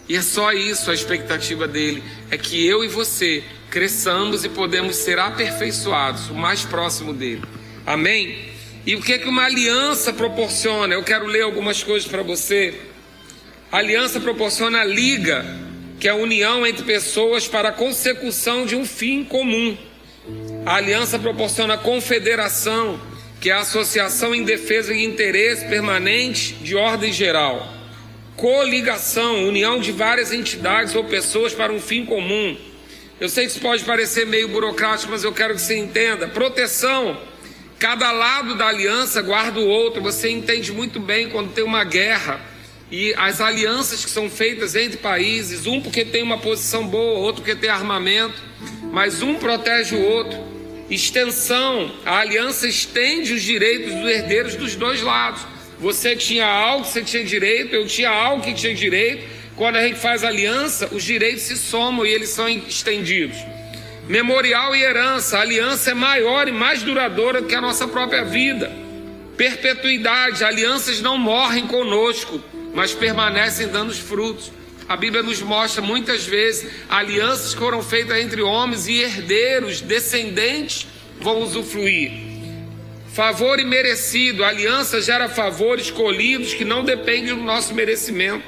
E é só isso a expectativa dele, é que eu e você cresçamos e podemos ser aperfeiçoados, o mais próximo dele. Amém? E o que é que uma aliança proporciona? Eu quero ler algumas coisas para você. A aliança proporciona a liga, que é a união entre pessoas para a consecução de um fim comum. A aliança proporciona confederação, que é a associação em defesa de interesse permanente de ordem geral. Coligação, união de várias entidades ou pessoas para um fim comum. Eu sei que isso pode parecer meio burocrático, mas eu quero que você entenda. Proteção. Cada lado da aliança guarda o outro. Você entende muito bem quando tem uma guerra e as alianças que são feitas entre países, um porque tem uma posição boa, outro porque tem armamento, mas um protege o outro. Extensão, a aliança estende os direitos dos herdeiros dos dois lados. Você tinha algo que você tinha direito, eu tinha algo que tinha direito, quando a gente faz aliança, os direitos se somam e eles são estendidos. Memorial e herança, a aliança é maior e mais duradoura do que a nossa própria vida. Perpetuidade, alianças não morrem conosco, mas permanecem dando os frutos. A Bíblia nos mostra muitas vezes alianças que foram feitas entre homens e herdeiros, descendentes vão usufruir. Favor imerecido, a aliança gera favores colhidos que não dependem do nosso merecimento.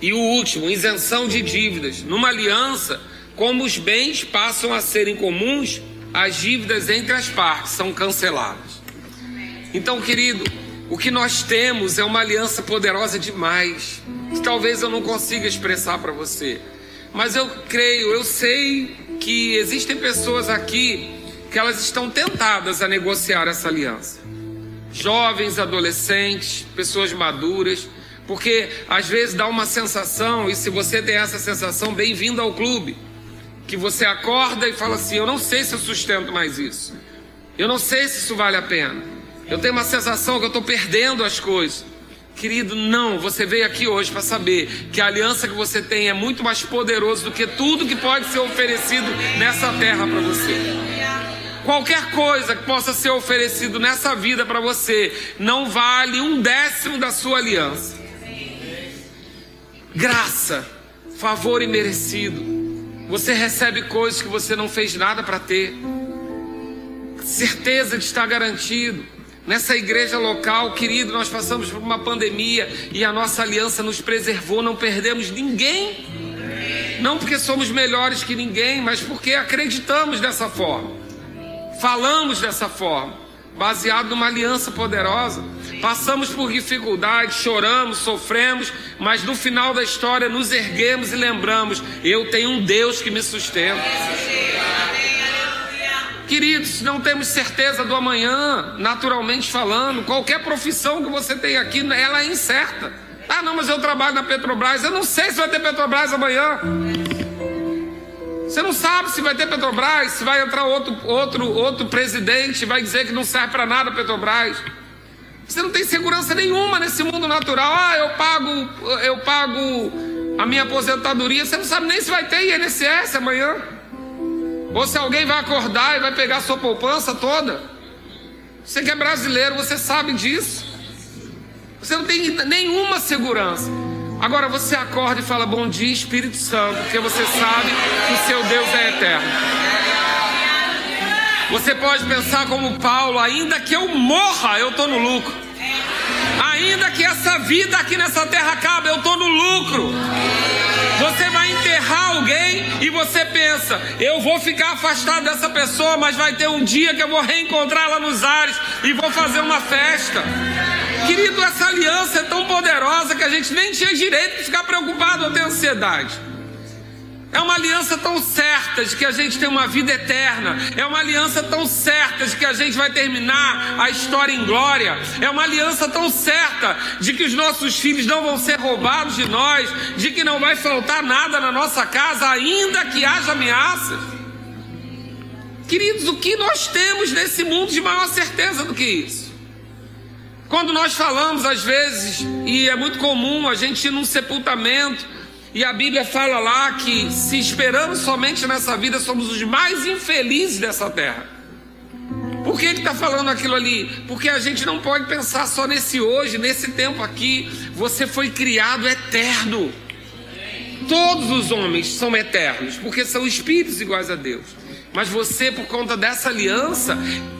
E o último, isenção de dívidas. Numa aliança, como os bens passam a serem comuns, as dívidas entre as partes são canceladas. Então, querido, o que nós temos é uma aliança poderosa demais, talvez eu não consiga expressar para você. Mas eu creio, eu sei que existem pessoas aqui que elas estão tentadas a negociar essa aliança. Jovens, adolescentes, pessoas maduras, porque às vezes dá uma sensação, e se você tem essa sensação, bem-vindo ao clube. Que você acorda e fala assim: Eu não sei se eu sustento mais isso. Eu não sei se isso vale a pena. Eu tenho uma sensação que eu estou perdendo as coisas. Querido, não, você veio aqui hoje para saber que a aliança que você tem é muito mais poderosa do que tudo que pode ser oferecido nessa terra para você. Qualquer coisa que possa ser oferecido nessa vida para você não vale um décimo da sua aliança graça, favor imerecido. Você recebe coisas que você não fez nada para ter. Certeza de estar garantido. Nessa igreja local, querido, nós passamos por uma pandemia e a nossa aliança nos preservou, não perdemos ninguém. Não porque somos melhores que ninguém, mas porque acreditamos dessa forma. Falamos dessa forma, baseado numa aliança poderosa. Passamos por dificuldades, choramos, sofremos, mas no final da história nos erguemos e lembramos: eu tenho um Deus que me sustenta. Queridos, não temos certeza do amanhã, naturalmente falando. Qualquer profissão que você tem aqui, ela é incerta. Ah, não, mas eu trabalho na Petrobras. Eu não sei se vai ter Petrobras amanhã. Você não sabe se vai ter Petrobras, se vai entrar outro, outro, outro presidente, vai dizer que não serve para nada a Petrobras. Você não tem segurança nenhuma nesse mundo natural. Ah, eu pago, eu pago a minha aposentadoria. Você não sabe nem se vai ter INSS amanhã. Ou se alguém vai acordar e vai pegar sua poupança toda. Você que é brasileiro, você sabe disso. Você não tem nenhuma segurança. Agora você acorda e fala bom dia, Espírito Santo, porque você sabe que o seu Deus é eterno. Você pode pensar como Paulo, ainda que eu morra, eu estou no lucro. Ainda que essa vida aqui nessa terra acabe, eu estou no lucro. Você vai enterrar alguém e você pensa, eu vou ficar afastado dessa pessoa, mas vai ter um dia que eu vou reencontrá-la nos ares e vou fazer uma festa. Querido, essa aliança é tão poderosa que a gente nem tinha direito de ficar preocupado ou ter ansiedade. É uma aliança tão certa de que a gente tem uma vida eterna. É uma aliança tão certa de que a gente vai terminar a história em glória. É uma aliança tão certa de que os nossos filhos não vão ser roubados de nós, de que não vai faltar nada na nossa casa, ainda que haja ameaças. Queridos, o que nós temos nesse mundo de maior certeza do que isso? Quando nós falamos, às vezes, e é muito comum a gente ir num sepultamento e a Bíblia fala lá que se esperamos somente nessa vida, somos os mais infelizes dessa terra. Por que está falando aquilo ali? Porque a gente não pode pensar só nesse hoje, nesse tempo aqui. Você foi criado eterno. Todos os homens são eternos, porque são espíritos iguais a Deus. Mas você, por conta dessa aliança,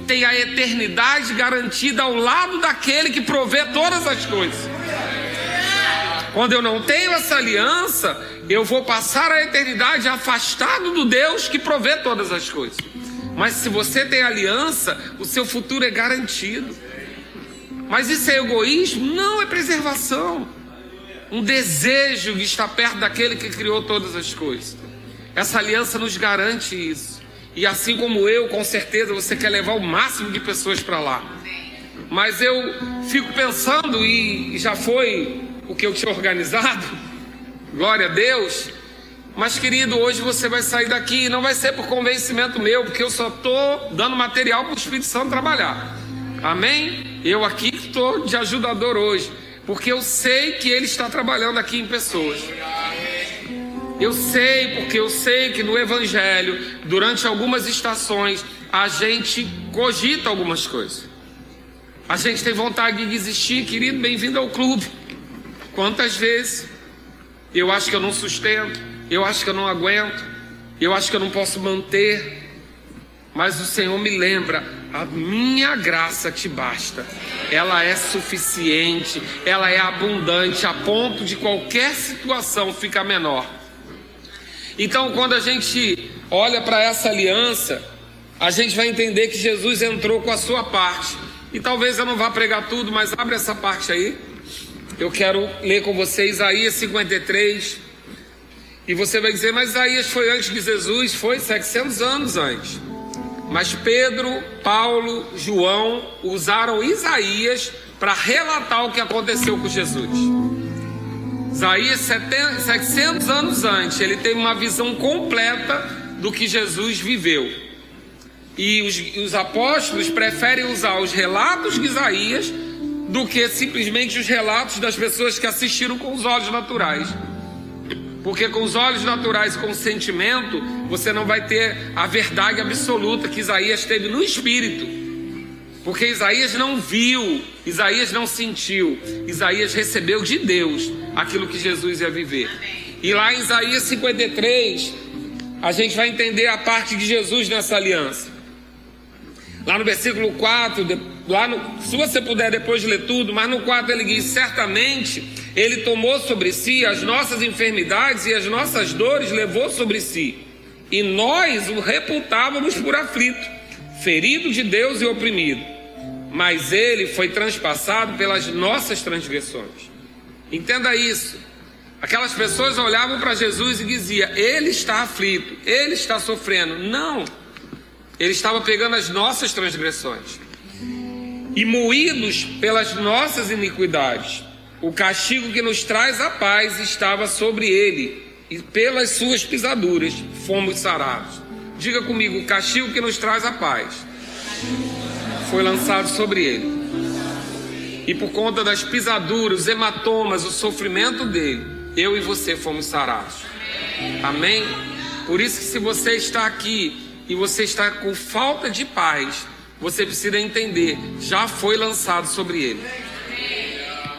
tem a eternidade garantida ao lado daquele que provê todas as coisas. Quando eu não tenho essa aliança, eu vou passar a eternidade afastado do Deus que provê todas as coisas. Mas se você tem aliança, o seu futuro é garantido. Mas isso é egoísmo? Não, é preservação. Um desejo de estar perto daquele que criou todas as coisas. Essa aliança nos garante isso. E assim como eu, com certeza você quer levar o máximo de pessoas para lá. Mas eu fico pensando, e já foi o que eu tinha organizado. Glória a Deus. Mas, querido, hoje você vai sair daqui e não vai ser por convencimento meu, porque eu só estou dando material para o Espírito Santo trabalhar. Amém? Eu aqui estou de ajudador hoje, porque eu sei que Ele está trabalhando aqui em pessoas. Eu sei, porque eu sei que no Evangelho, durante algumas estações, a gente cogita algumas coisas. A gente tem vontade de desistir, querido, bem-vindo ao clube. Quantas vezes eu acho que eu não sustento, eu acho que eu não aguento, eu acho que eu não posso manter, mas o Senhor me lembra: a minha graça te basta, ela é suficiente, ela é abundante, a ponto de qualquer situação ficar menor. Então, quando a gente olha para essa aliança, a gente vai entender que Jesus entrou com a sua parte. E talvez eu não vá pregar tudo, mas abre essa parte aí. Eu quero ler com você Isaías 53. E você vai dizer, mas Isaías foi antes de Jesus? Foi 700 anos antes. Mas Pedro, Paulo, João usaram Isaías para relatar o que aconteceu com Jesus. Isaías, 700 anos antes, ele teve uma visão completa do que Jesus viveu. E os, os apóstolos preferem usar os relatos de Isaías do que simplesmente os relatos das pessoas que assistiram com os olhos naturais. Porque com os olhos naturais, com o sentimento, você não vai ter a verdade absoluta que Isaías teve no espírito. Porque Isaías não viu, Isaías não sentiu, Isaías recebeu de Deus aquilo que Jesus ia viver. E lá em Isaías 53, a gente vai entender a parte de Jesus nessa aliança. Lá no versículo 4, lá no, se você puder depois ler tudo, mas no 4 ele diz: certamente ele tomou sobre si as nossas enfermidades e as nossas dores levou sobre si, e nós o reputávamos por aflito, ferido de Deus e oprimido, mas ele foi transpassado pelas nossas transgressões. Entenda isso. Aquelas pessoas olhavam para Jesus e diziam: Ele está aflito, ele está sofrendo. Não, ele estava pegando as nossas transgressões e moídos pelas nossas iniquidades. O castigo que nos traz a paz estava sobre ele, e pelas suas pisaduras fomos sarados. Diga comigo: o castigo que nos traz a paz foi lançado sobre ele. E por conta das pisaduras, os hematomas, o sofrimento dele, eu e você fomos sarados. Amém? Por isso que se você está aqui e você está com falta de paz, você precisa entender, já foi lançado sobre ele.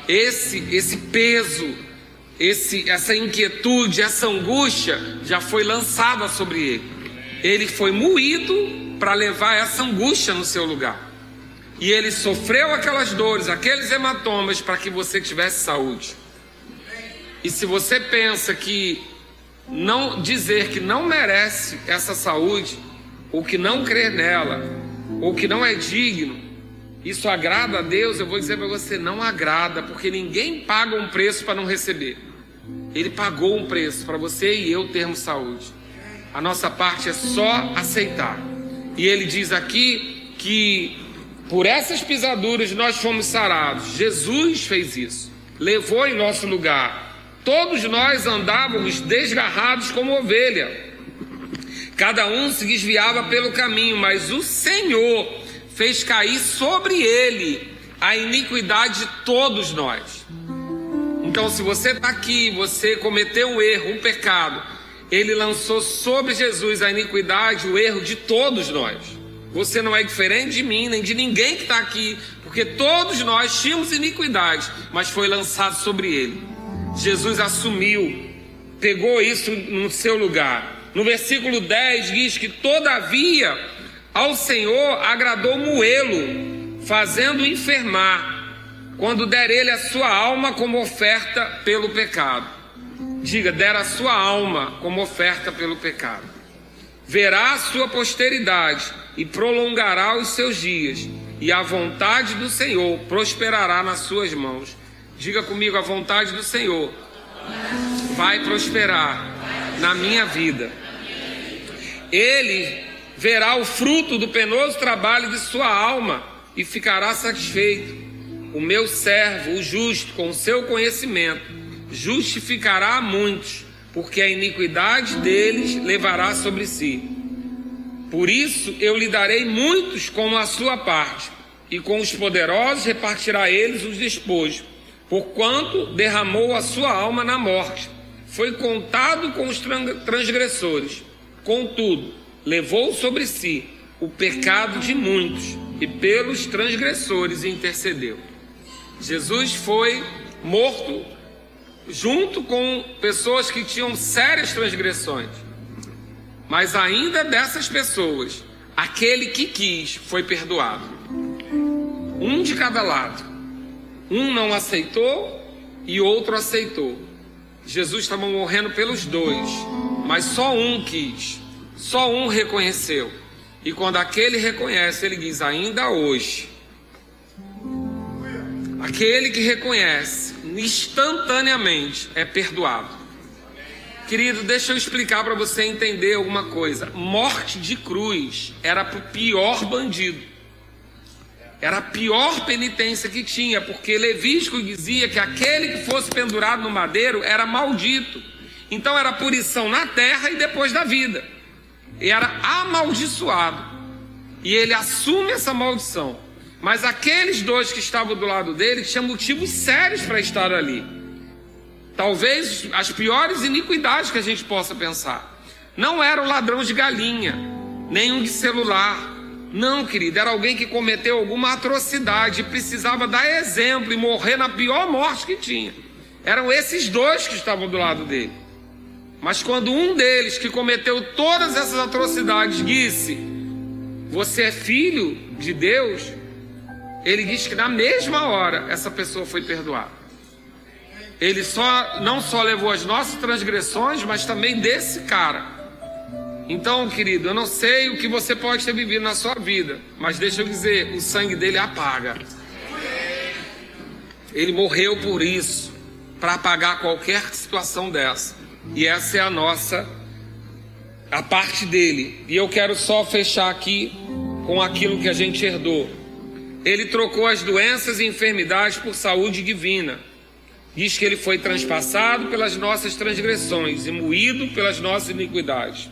Esse esse peso, esse essa inquietude, essa angústia já foi lançada sobre ele. Ele foi moído para levar essa angústia no seu lugar. E ele sofreu aquelas dores, aqueles hematomas para que você tivesse saúde. E se você pensa que não dizer que não merece essa saúde, ou que não crer nela, ou que não é digno, isso agrada a Deus, eu vou dizer para você, não agrada, porque ninguém paga um preço para não receber. Ele pagou um preço para você e eu termos saúde. A nossa parte é só aceitar. E ele diz aqui que por essas pisaduras nós fomos sarados. Jesus fez isso, levou em nosso lugar. Todos nós andávamos desgarrados como ovelha. Cada um se desviava pelo caminho, mas o Senhor fez cair sobre ele a iniquidade de todos nós. Então, se você está aqui, você cometeu um erro, um pecado, ele lançou sobre Jesus a iniquidade, o erro de todos nós. Você não é diferente de mim, nem de ninguém que está aqui, porque todos nós tínhamos iniquidade, mas foi lançado sobre ele. Jesus assumiu, pegou isso no seu lugar. No versículo 10 diz que, todavia, ao Senhor agradou moê-lo, fazendo enfermar, quando der ele a sua alma como oferta pelo pecado. Diga, der a sua alma como oferta pelo pecado. Verá a sua posteridade e prolongará os seus dias, e a vontade do Senhor prosperará nas suas mãos. Diga comigo, a vontade do Senhor vai prosperar na minha vida. Ele verá o fruto do penoso trabalho de sua alma e ficará satisfeito. O meu servo, o justo, com seu conhecimento, justificará a muitos, porque a iniquidade deles levará sobre si. Por isso eu lhe darei muitos como a sua parte, e com os poderosos repartirá eles os despojos porquanto derramou a sua alma na morte, foi contado com os transgressores. Contudo, levou sobre si o pecado de muitos e pelos transgressores intercedeu. Jesus foi morto junto com pessoas que tinham sérias transgressões. Mas ainda dessas pessoas, aquele que quis foi perdoado. Um de cada lado. Um não aceitou e outro aceitou. Jesus estava morrendo pelos dois, mas só um quis, só um reconheceu. E quando aquele reconhece, ele diz: ainda hoje. Aquele que reconhece instantaneamente é perdoado. Querido, deixa eu explicar para você entender alguma coisa. Morte de cruz era para o pior bandido. Era a pior penitência que tinha, porque Levítico dizia que aquele que fosse pendurado no madeiro era maldito. Então era punição na terra e depois da vida. E era amaldiçoado. E ele assume essa maldição. Mas aqueles dois que estavam do lado dele tinham motivos sérios para estar ali. Talvez as piores iniquidades que a gente possa pensar. Não era o ladrão de galinha, nem um de celular, não, querido, era alguém que cometeu alguma atrocidade, precisava dar exemplo e morrer na pior morte que tinha. Eram esses dois que estavam do lado dele. Mas quando um deles, que cometeu todas essas atrocidades, disse: Você é filho de Deus, ele diz que na mesma hora essa pessoa foi perdoada. Ele só não só levou as nossas transgressões, mas também desse cara então, querido, eu não sei o que você pode ter vivido na sua vida, mas deixa eu dizer, o sangue dele apaga. Ele morreu por isso, para apagar qualquer situação dessa. E essa é a nossa a parte dele. E eu quero só fechar aqui com aquilo que a gente herdou. Ele trocou as doenças e enfermidades por saúde divina. Diz que ele foi transpassado pelas nossas transgressões e moído pelas nossas iniquidades.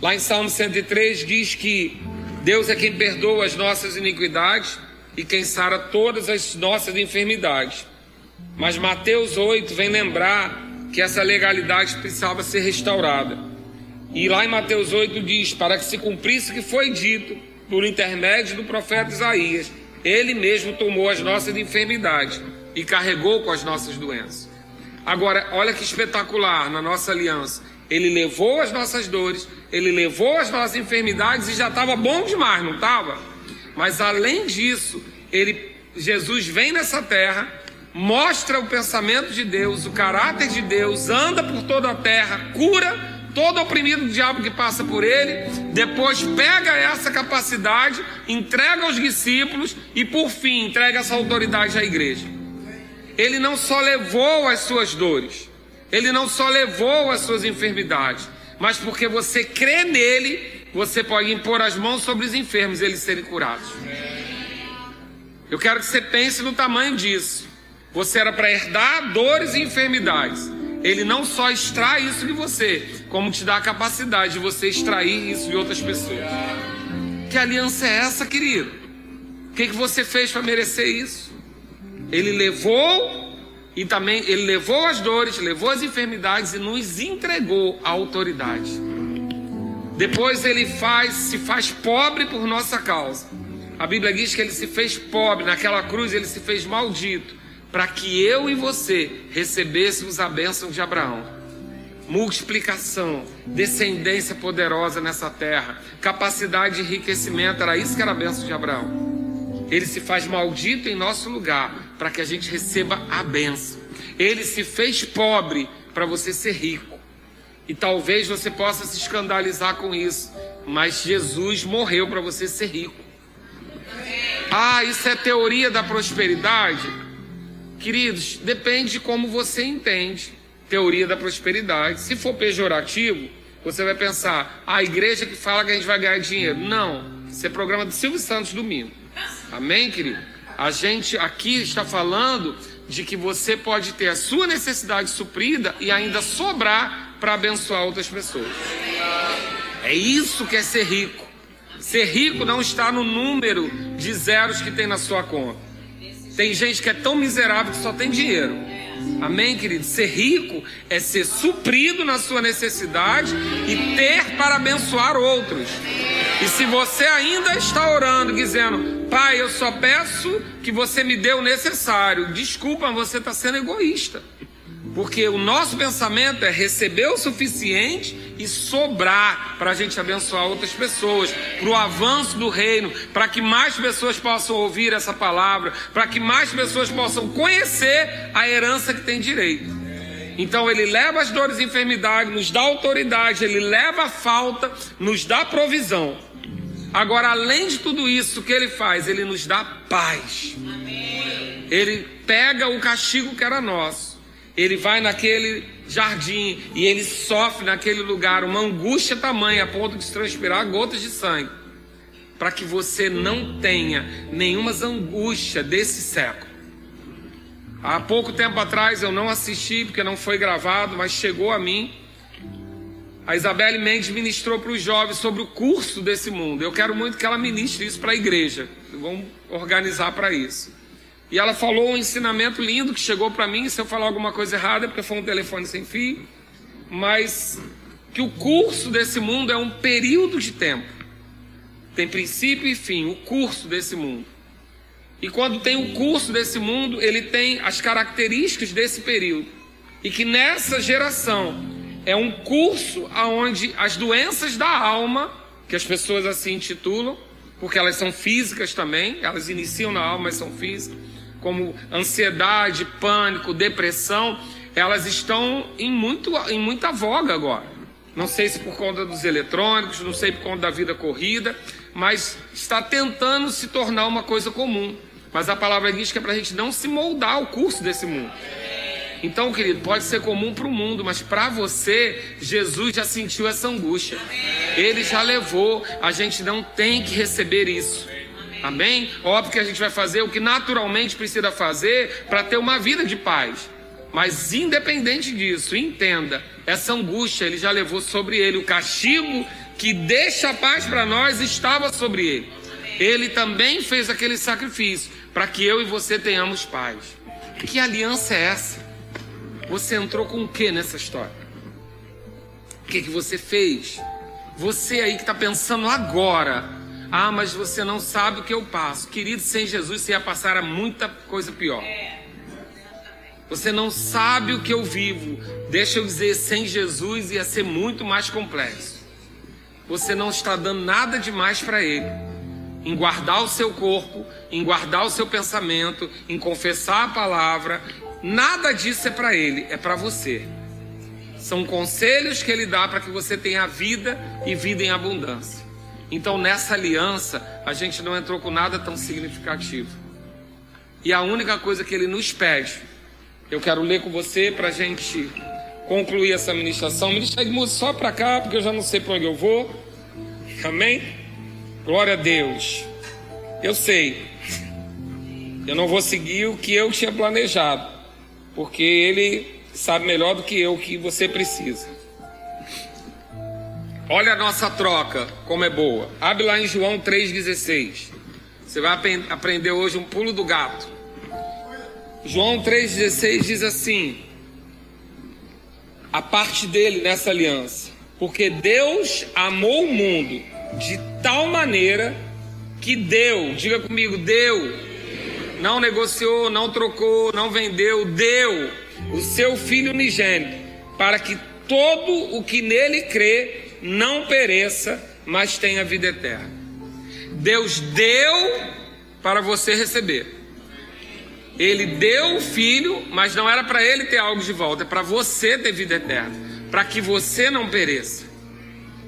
Lá em Salmo 103 diz que Deus é quem perdoa as nossas iniquidades e quem sara todas as nossas enfermidades. Mas Mateus 8 vem lembrar que essa legalidade precisava ser restaurada. E lá em Mateus 8 diz: Para que se cumprisse o que foi dito, por intermédio do profeta Isaías, ele mesmo tomou as nossas enfermidades e carregou com as nossas doenças. Agora, olha que espetacular na nossa aliança. Ele levou as nossas dores, ele levou as nossas enfermidades e já estava bom demais, não estava? Mas além disso, ele, Jesus vem nessa terra, mostra o pensamento de Deus, o caráter de Deus, anda por toda a terra, cura todo oprimido do diabo que passa por ele, depois pega essa capacidade, entrega aos discípulos e por fim entrega essa autoridade à igreja. Ele não só levou as suas dores, ele não só levou as suas enfermidades, mas porque você crê nele, você pode impor as mãos sobre os enfermos e eles serem curados. Eu quero que você pense no tamanho disso. Você era para herdar dores e enfermidades. Ele não só extrai isso de você, como te dá a capacidade de você extrair isso de outras pessoas. Que aliança é essa, querido? O que, que você fez para merecer isso? Ele levou e também ele levou as dores, levou as enfermidades e nos entregou a autoridade. Depois ele faz, se faz pobre por nossa causa. A Bíblia diz que ele se fez pobre naquela cruz, ele se fez maldito para que eu e você recebêssemos a bênção de Abraão. Multiplicação, descendência poderosa nessa terra, capacidade de enriquecimento, era isso que era a bênção de Abraão. Ele se faz maldito em nosso lugar para que a gente receba a bênção. Ele se fez pobre para você ser rico. E talvez você possa se escandalizar com isso, mas Jesus morreu para você ser rico. Ah, isso é teoria da prosperidade? Queridos, depende de como você entende teoria da prosperidade. Se for pejorativo, você vai pensar, a igreja que fala que a gente vai ganhar dinheiro. Não, isso é programa do Silvio Santos domingo. Amém, querido? A gente aqui está falando de que você pode ter a sua necessidade suprida e ainda sobrar para abençoar outras pessoas. É isso que é ser rico. Ser rico não está no número de zeros que tem na sua conta. Tem gente que é tão miserável que só tem dinheiro. Amém, querido? Ser rico é ser suprido na sua necessidade e ter para abençoar outros. E se você ainda está orando, dizendo, Pai, eu só peço que você me dê o necessário, desculpa, você está sendo egoísta. Porque o nosso pensamento é receber o suficiente e sobrar para a gente abençoar outras pessoas, para o avanço do reino, para que mais pessoas possam ouvir essa palavra, para que mais pessoas possam conhecer a herança que tem direito. Então ele leva as dores e enfermidades, nos dá autoridade, ele leva a falta, nos dá provisão. Agora, além de tudo isso, o que ele faz? Ele nos dá paz. Ele pega o castigo que era nosso ele vai naquele jardim e ele sofre naquele lugar uma angústia tamanha a ponto de transpirar gotas de sangue, para que você não tenha nenhuma angústia desse século. Há pouco tempo atrás eu não assisti porque não foi gravado, mas chegou a mim. A Isabelle Mendes ministrou para os jovens sobre o curso desse mundo. Eu quero muito que ela ministre isso para a igreja. Vamos organizar para isso. E ela falou um ensinamento lindo que chegou para mim. Se eu falar alguma coisa errada, é porque foi um telefone sem fio. Mas que o curso desse mundo é um período de tempo. Tem princípio e fim, o curso desse mundo. E quando tem o curso desse mundo, ele tem as características desse período. E que nessa geração é um curso onde as doenças da alma, que as pessoas assim intitulam, porque elas são físicas também, elas iniciam na alma, mas são físicas como ansiedade, pânico, depressão, elas estão em, muito, em muita voga agora. Não sei se por conta dos eletrônicos, não sei por conta da vida corrida, mas está tentando se tornar uma coisa comum. Mas a palavra diz que é para a gente não se moldar ao curso desse mundo. Então, querido, pode ser comum para o mundo, mas para você, Jesus já sentiu essa angústia. Ele já levou, a gente não tem que receber isso. Amém? Óbvio que a gente vai fazer o que naturalmente precisa fazer para ter uma vida de paz. Mas independente disso, entenda, essa angústia ele já levou sobre ele. O castigo que deixa a paz para nós estava sobre ele. Ele também fez aquele sacrifício para que eu e você tenhamos paz. Que aliança é essa? Você entrou com o que nessa história? O que, que você fez? Você aí que está pensando agora Ah, mas você não sabe o que eu passo. Querido, sem Jesus você ia passar a muita coisa pior. Você não sabe o que eu vivo. Deixa eu dizer, sem Jesus ia ser muito mais complexo. Você não está dando nada demais para Ele. Em guardar o seu corpo, em guardar o seu pensamento, em confessar a palavra. Nada disso é para Ele, é para você. São conselhos que Ele dá para que você tenha vida e vida em abundância. Então, nessa aliança, a gente não entrou com nada tão significativo. E a única coisa que Ele nos pede eu quero ler com você para a gente concluir essa ministração. Ministra de música só para cá, porque eu já não sei para onde eu vou. Amém? Glória a Deus. Eu sei. Eu não vou seguir o que eu tinha planejado, porque Ele sabe melhor do que eu o que você precisa. Olha a nossa troca, como é boa. Abre lá em João 3,16. Você vai aprender hoje um pulo do gato. João 3,16 diz assim: a parte dele nessa aliança, porque Deus amou o mundo de tal maneira que deu, diga comigo, deu, não negociou, não trocou, não vendeu, deu o seu filho unigênito, para que todo o que nele crê não pereça, mas tenha vida eterna. Deus deu para você receber. Ele deu o filho, mas não era para ele ter algo de volta, é para você ter vida eterna, para que você não pereça.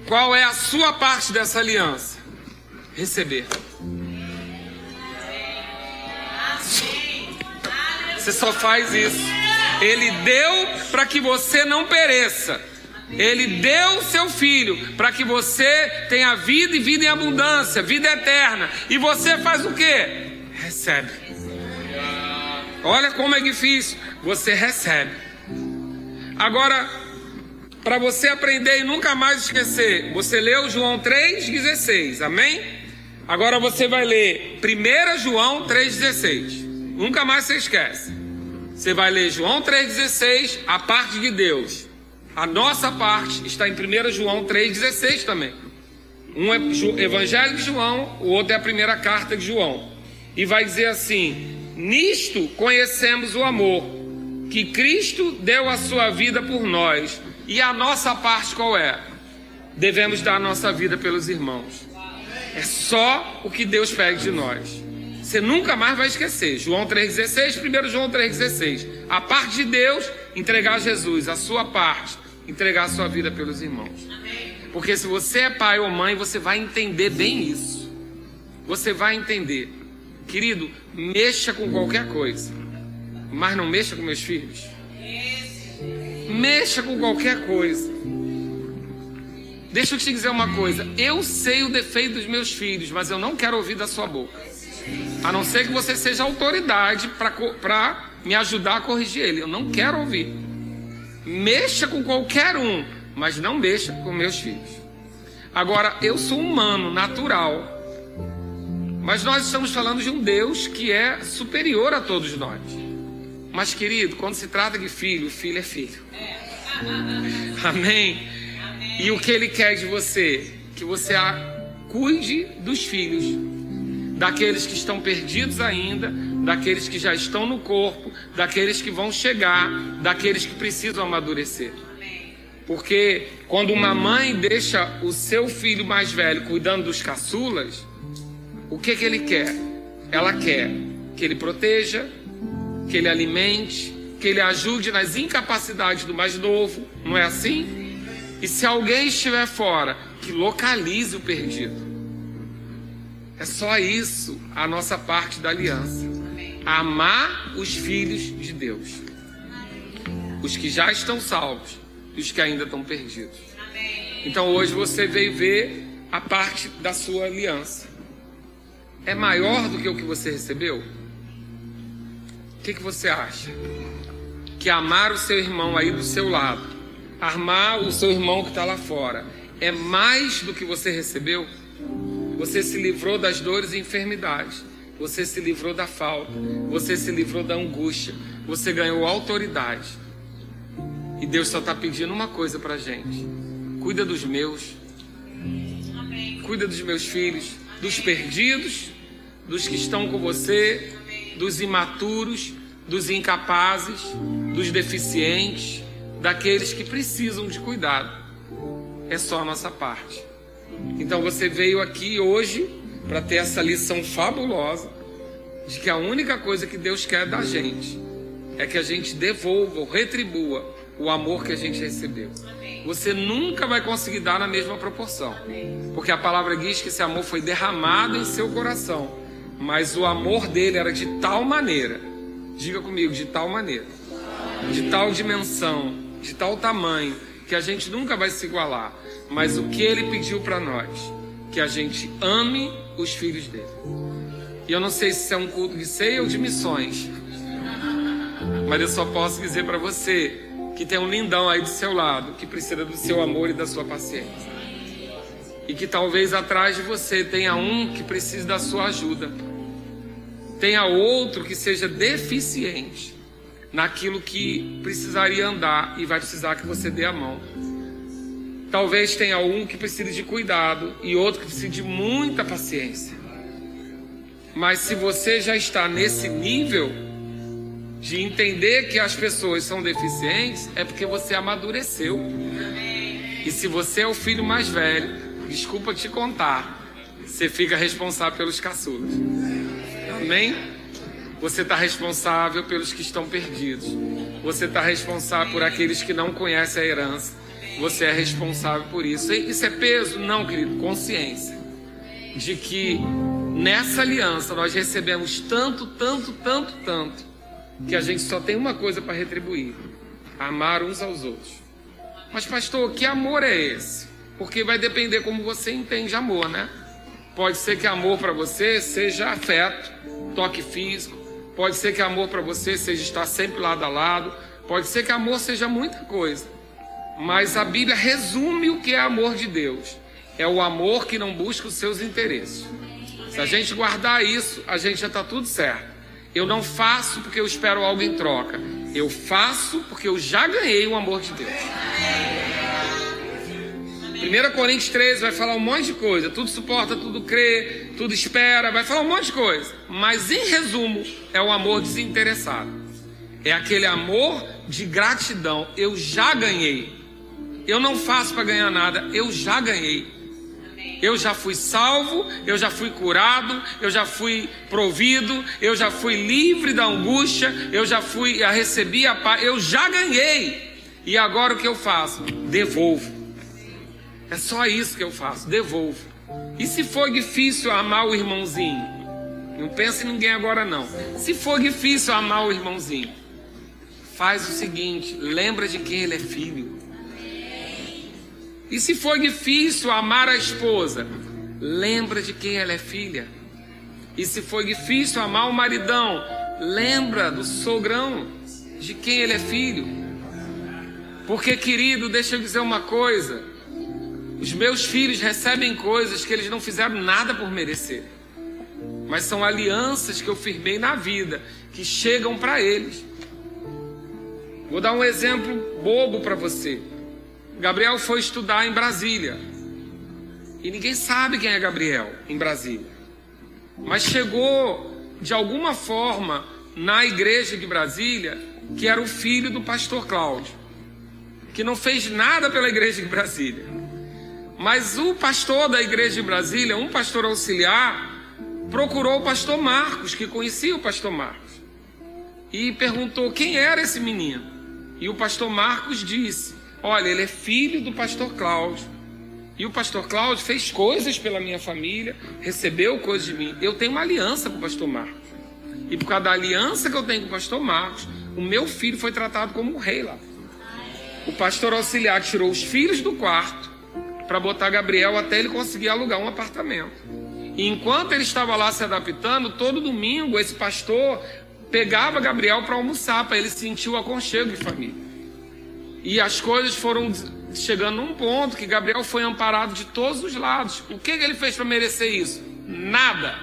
Qual é a sua parte dessa aliança? Receber. Você só faz isso. Ele deu para que você não pereça. Ele deu seu filho para que você tenha vida e vida em abundância, vida eterna. E você faz o que? Recebe. Olha como é difícil. Você recebe. Agora, para você aprender e nunca mais esquecer, você leu João 3,16, amém? Agora você vai ler 1 João 3,16. Nunca mais você esquece. Você vai ler João 3,16, a parte de Deus. A nossa parte está em 1 João 3,16 também. Um é Evangelho de João, o outro é a primeira carta de João. E vai dizer assim: Nisto conhecemos o amor, que Cristo deu a sua vida por nós. E a nossa parte qual é? Devemos dar a nossa vida pelos irmãos. É só o que Deus pede de nós. Você nunca mais vai esquecer. João 3,16, 1 João 3,16. A parte de Deus, entregar a Jesus. A sua parte, entregar a sua vida pelos irmãos. Porque se você é pai ou mãe, você vai entender bem isso. Você vai entender. Querido, mexa com qualquer coisa, mas não mexa com meus filhos. Mexa com qualquer coisa. Deixa eu te dizer uma coisa. Eu sei o defeito dos meus filhos, mas eu não quero ouvir da sua boca. A não ser que você seja autoridade para me ajudar a corrigir ele. Eu não quero ouvir. Mexa com qualquer um, mas não mexa com meus filhos. Agora, eu sou humano, natural. Mas nós estamos falando de um Deus que é superior a todos nós. Mas, querido, quando se trata de filho, filho é filho. Amém? E o que ele quer de você? Que você cuide dos filhos, daqueles que estão perdidos ainda, daqueles que já estão no corpo, daqueles que vão chegar, daqueles que precisam amadurecer. Porque quando uma mãe deixa o seu filho mais velho cuidando dos caçulas, o que, que ele quer? Ela quer que ele proteja, que ele alimente, que ele ajude nas incapacidades do mais novo, não é assim? E se alguém estiver fora, que localize o perdido. É só isso a nossa parte da aliança. Amar os filhos de Deus. Os que já estão salvos e os que ainda estão perdidos. Então hoje você veio ver a parte da sua aliança é maior do que o que você recebeu? O que, que você acha? Que amar o seu irmão aí do seu lado, armar o seu irmão que está lá fora, é mais do que você recebeu? Você se livrou das dores e enfermidades. Você se livrou da falta. Você se livrou da angústia. Você ganhou autoridade. E Deus só está pedindo uma coisa para gente: cuida dos meus. Cuida dos meus filhos dos perdidos, dos que estão com você, dos imaturos, dos incapazes, dos deficientes, daqueles que precisam de cuidado. É só a nossa parte. Então você veio aqui hoje para ter essa lição fabulosa de que a única coisa que Deus quer da gente é que a gente devolva ou retribua o amor que a gente recebeu. Você nunca vai conseguir dar na mesma proporção, porque a palavra diz que esse amor foi derramado em seu coração, mas o amor dele era de tal maneira, diga comigo, de tal maneira, de tal dimensão, de tal tamanho, que a gente nunca vai se igualar. Mas o que ele pediu para nós? Que a gente ame os filhos dele. E eu não sei se é um culto de ceia ou de missões. Mas eu só posso dizer para você que tem um lindão aí do seu lado, que precisa do seu amor e da sua paciência. E que talvez atrás de você tenha um que precise da sua ajuda. Tenha outro que seja deficiente naquilo que precisaria andar e vai precisar que você dê a mão. Talvez tenha um que precise de cuidado e outro que precise de muita paciência. Mas se você já está nesse nível de entender que as pessoas são deficientes, é porque você amadureceu. E se você é o filho mais velho, desculpa te contar, você fica responsável pelos caçulas. Amém? Você está responsável pelos que estão perdidos. Você está responsável por aqueles que não conhecem a herança. Você é responsável por isso. Isso é peso? Não, querido. Consciência de que nessa aliança nós recebemos tanto, tanto, tanto, tanto, que a gente só tem uma coisa para retribuir: amar uns aos outros. Mas, pastor, que amor é esse? Porque vai depender como você entende amor, né? Pode ser que amor para você seja afeto, toque físico. Pode ser que amor para você seja estar sempre lado a lado. Pode ser que amor seja muita coisa. Mas a Bíblia resume o que é amor de Deus. É o amor que não busca os seus interesses. Se a gente guardar isso, a gente já está tudo certo. Eu não faço porque eu espero algo em troca. Eu faço porque eu já ganhei o amor de Deus. 1 Coríntios 13 vai falar um monte de coisa. Tudo suporta, tudo crê, tudo espera, vai falar um monte de coisa. Mas em resumo, é o amor desinteressado. É aquele amor de gratidão. Eu já ganhei. Eu não faço para ganhar nada, eu já ganhei. Eu já fui salvo, eu já fui curado, eu já fui provido, eu já fui livre da angústia, eu já fui, a recebi a paz, eu já ganhei. E agora o que eu faço? Devolvo. É só isso que eu faço, devolvo. E se for difícil amar o irmãozinho? Não pense em ninguém agora não. Se for difícil amar o irmãozinho, faz o seguinte, lembra de quem ele é filho. E se for difícil amar a esposa, lembra de quem ela é filha. E se for difícil amar o maridão, lembra do sogrão, de quem ele é filho. Porque, querido, deixa eu dizer uma coisa: os meus filhos recebem coisas que eles não fizeram nada por merecer, mas são alianças que eu firmei na vida, que chegam para eles. Vou dar um exemplo bobo para você. Gabriel foi estudar em Brasília. E ninguém sabe quem é Gabriel em Brasília. Mas chegou, de alguma forma, na igreja de Brasília, que era o filho do pastor Cláudio, que não fez nada pela igreja de Brasília. Mas o pastor da igreja de Brasília, um pastor auxiliar, procurou o pastor Marcos, que conhecia o pastor Marcos, e perguntou quem era esse menino. E o pastor Marcos disse: Olha, ele é filho do pastor Cláudio. E o pastor Cláudio fez coisas pela minha família, recebeu coisas de mim. Eu tenho uma aliança com o pastor Marcos. E por causa da aliança que eu tenho com o pastor Marcos, o meu filho foi tratado como um rei lá. O pastor auxiliar tirou os filhos do quarto para botar Gabriel até ele conseguir alugar um apartamento. E enquanto ele estava lá se adaptando, todo domingo esse pastor pegava Gabriel para almoçar, para ele sentir o aconchego de família. E as coisas foram chegando num ponto que Gabriel foi amparado de todos os lados. O que, que ele fez para merecer isso? Nada.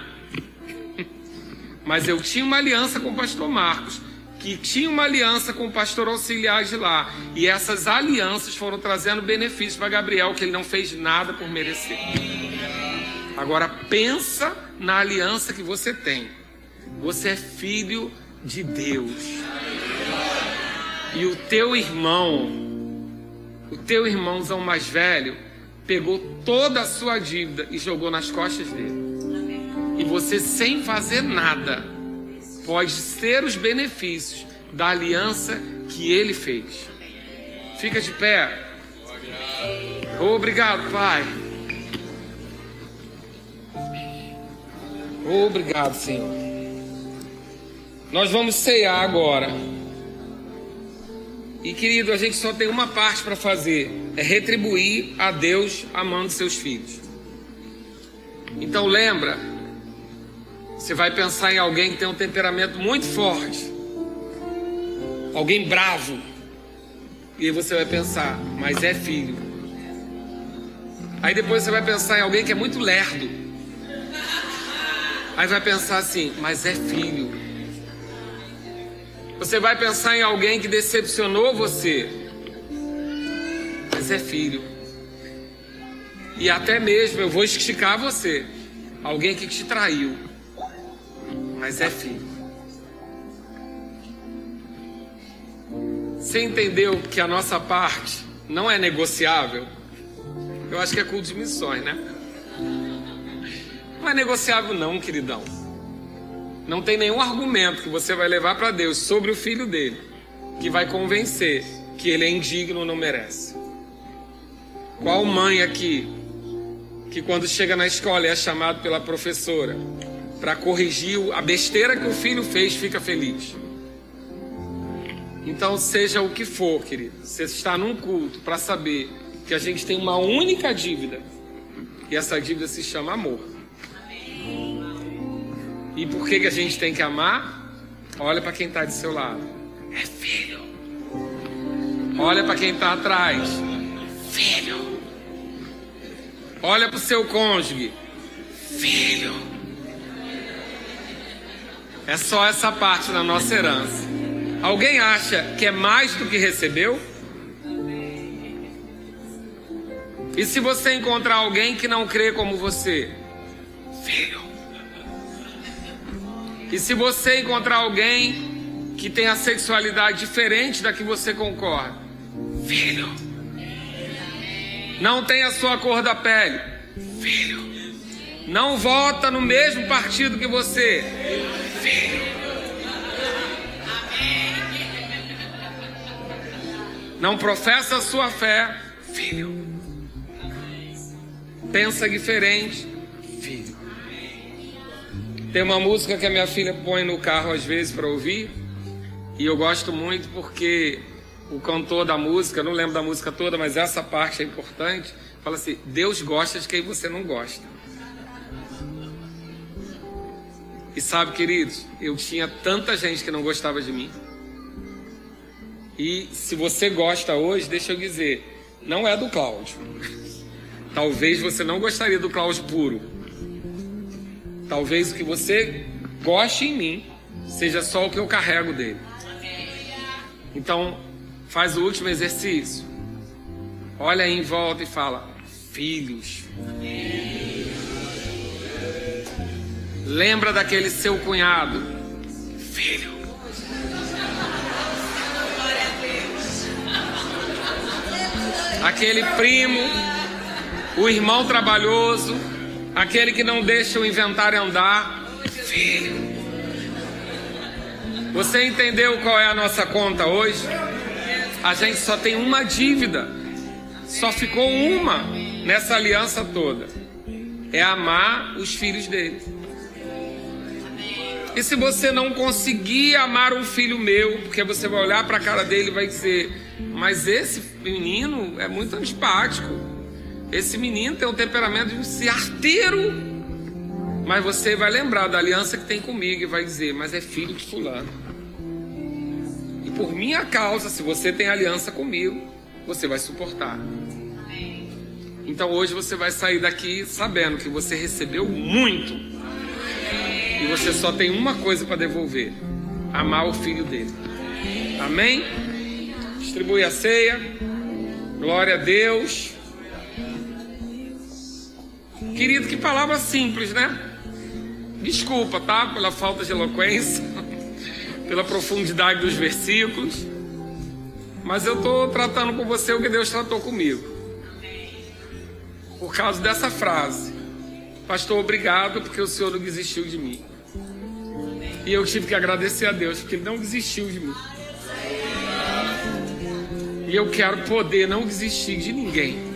Mas eu tinha uma aliança com o pastor Marcos, que tinha uma aliança com o pastor auxiliar de lá. E essas alianças foram trazendo benefícios para Gabriel, que ele não fez nada por merecer. Agora pensa na aliança que você tem. Você é filho de Deus. E o teu irmão, o teu irmãozão mais velho, pegou toda a sua dívida e jogou nas costas dele. E você, sem fazer nada, pode ter os benefícios da aliança que ele fez. Fica de pé. Obrigado, Pai. Obrigado, Senhor. Nós vamos ceiar agora. E querido, a gente só tem uma parte para fazer: é retribuir a Deus amando seus filhos. Então lembra, você vai pensar em alguém que tem um temperamento muito forte, alguém bravo, e você vai pensar, mas é filho. Aí depois você vai pensar em alguém que é muito lerdo. Aí vai pensar assim, mas é filho. Você vai pensar em alguém que decepcionou você, mas é filho. E até mesmo eu vou esticar você, alguém que te traiu, mas é filho. Você entendeu que a nossa parte não é negociável? Eu acho que é culto de missões, né? Não é negociável, não, queridão. Não tem nenhum argumento que você vai levar para Deus sobre o filho dele que vai convencer que ele é indigno não merece. Qual mãe aqui que quando chega na escola é chamado pela professora para corrigir a besteira que o filho fez fica feliz? Então, seja o que for, querido, você está num culto para saber que a gente tem uma única dívida e essa dívida se chama amor. E por que, que a gente tem que amar? Olha para quem está de seu lado. É filho. Olha para quem está atrás. Filho. Olha para o seu cônjuge. Filho. É só essa parte da nossa herança. Alguém acha que é mais do que recebeu? E se você encontrar alguém que não crê como você? Filho. E se você encontrar alguém que tem a sexualidade diferente da que você concorda, filho, não tem a sua cor da pele, filho, não vota no mesmo partido que você, filho. Não professa a sua fé, filho. Pensa diferente, filho. Tem uma música que a minha filha põe no carro às vezes para ouvir, e eu gosto muito porque o cantor da música, não lembro da música toda, mas essa parte é importante. Fala assim: Deus gosta de quem você não gosta. E sabe, queridos, eu tinha tanta gente que não gostava de mim. E se você gosta hoje, deixa eu dizer, não é do Cláudio. Talvez você não gostaria do Cláudio puro. Talvez o que você goste em mim seja só o que eu carrego dele. Então, faz o último exercício. Olha em volta e fala: Filhos. Lembra daquele seu cunhado? Filho. Aquele primo, o irmão trabalhoso aquele que não deixa o inventário andar. Filho, você entendeu qual é a nossa conta hoje? A gente só tem uma dívida, só ficou uma nessa aliança toda: é amar os filhos dele. E se você não conseguir amar um filho meu, porque você vai olhar para a cara dele e vai dizer: Mas esse menino é muito antipático. Esse menino tem um temperamento de ser arteiro. Mas você vai lembrar da aliança que tem comigo e vai dizer: Mas é filho de Fulano. E por minha causa, se você tem aliança comigo, você vai suportar. Então hoje você vai sair daqui sabendo que você recebeu muito. E você só tem uma coisa para devolver: amar o filho dele. Amém? Distribui a ceia. Glória a Deus. Querido, que palavra simples, né? Desculpa, tá? Pela falta de eloquência, pela profundidade dos versículos. Mas eu estou tratando com você o que Deus tratou comigo. Por causa dessa frase. Pastor, obrigado porque o Senhor não desistiu de mim. E eu tive que agradecer a Deus porque Ele não desistiu de mim. E eu quero poder não desistir de ninguém.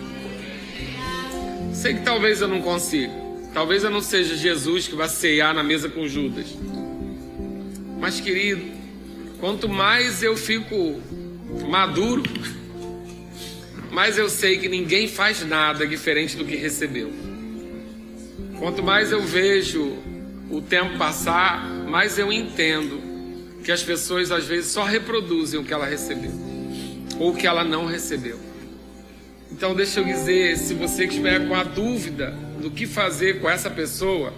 Sei que talvez eu não consiga. Talvez eu não seja Jesus que vai ceiar na mesa com Judas. Mas, querido, quanto mais eu fico maduro, mais eu sei que ninguém faz nada diferente do que recebeu. Quanto mais eu vejo o tempo passar, mais eu entendo que as pessoas às vezes só reproduzem o que ela recebeu ou o que ela não recebeu. Então, deixa eu dizer: se você estiver com a dúvida do que fazer com essa pessoa,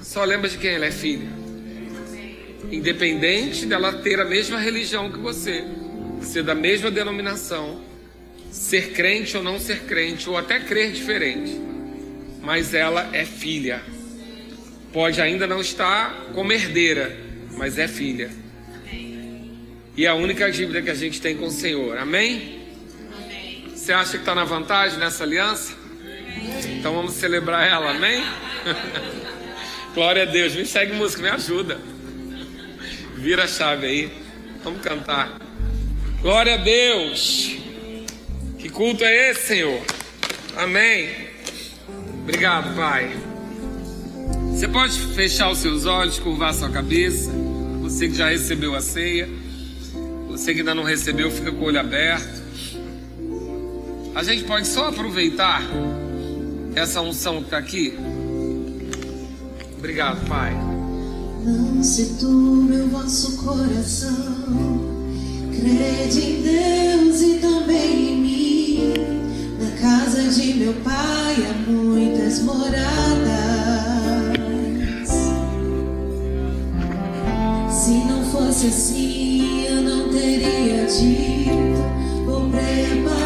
só lembra de quem ela é filha. Independente dela ter a mesma religião que você, ser da mesma denominação, ser crente ou não ser crente, ou até crer diferente, mas ela é filha. Pode ainda não estar como herdeira, mas é filha. E é a única dívida que a gente tem com o Senhor. Amém? Você acha que está na vantagem nessa aliança? Então vamos celebrar ela, amém? Glória a Deus. Me segue música, me ajuda. Vira a chave aí. Vamos cantar. Glória a Deus. Que culto é esse, Senhor? Amém. Obrigado, Pai. Você pode fechar os seus olhos, curvar sua cabeça. Você que já recebeu a ceia. Você que ainda não recebeu, fica com o olho aberto. A gente pode só aproveitar essa unção que está aqui. Obrigado, Pai. Não se turbe o vosso coração. Crede em Deus e também em mim. Na casa de meu pai há muitas moradas. Se não fosse assim, eu não teria dito. Vou preparar.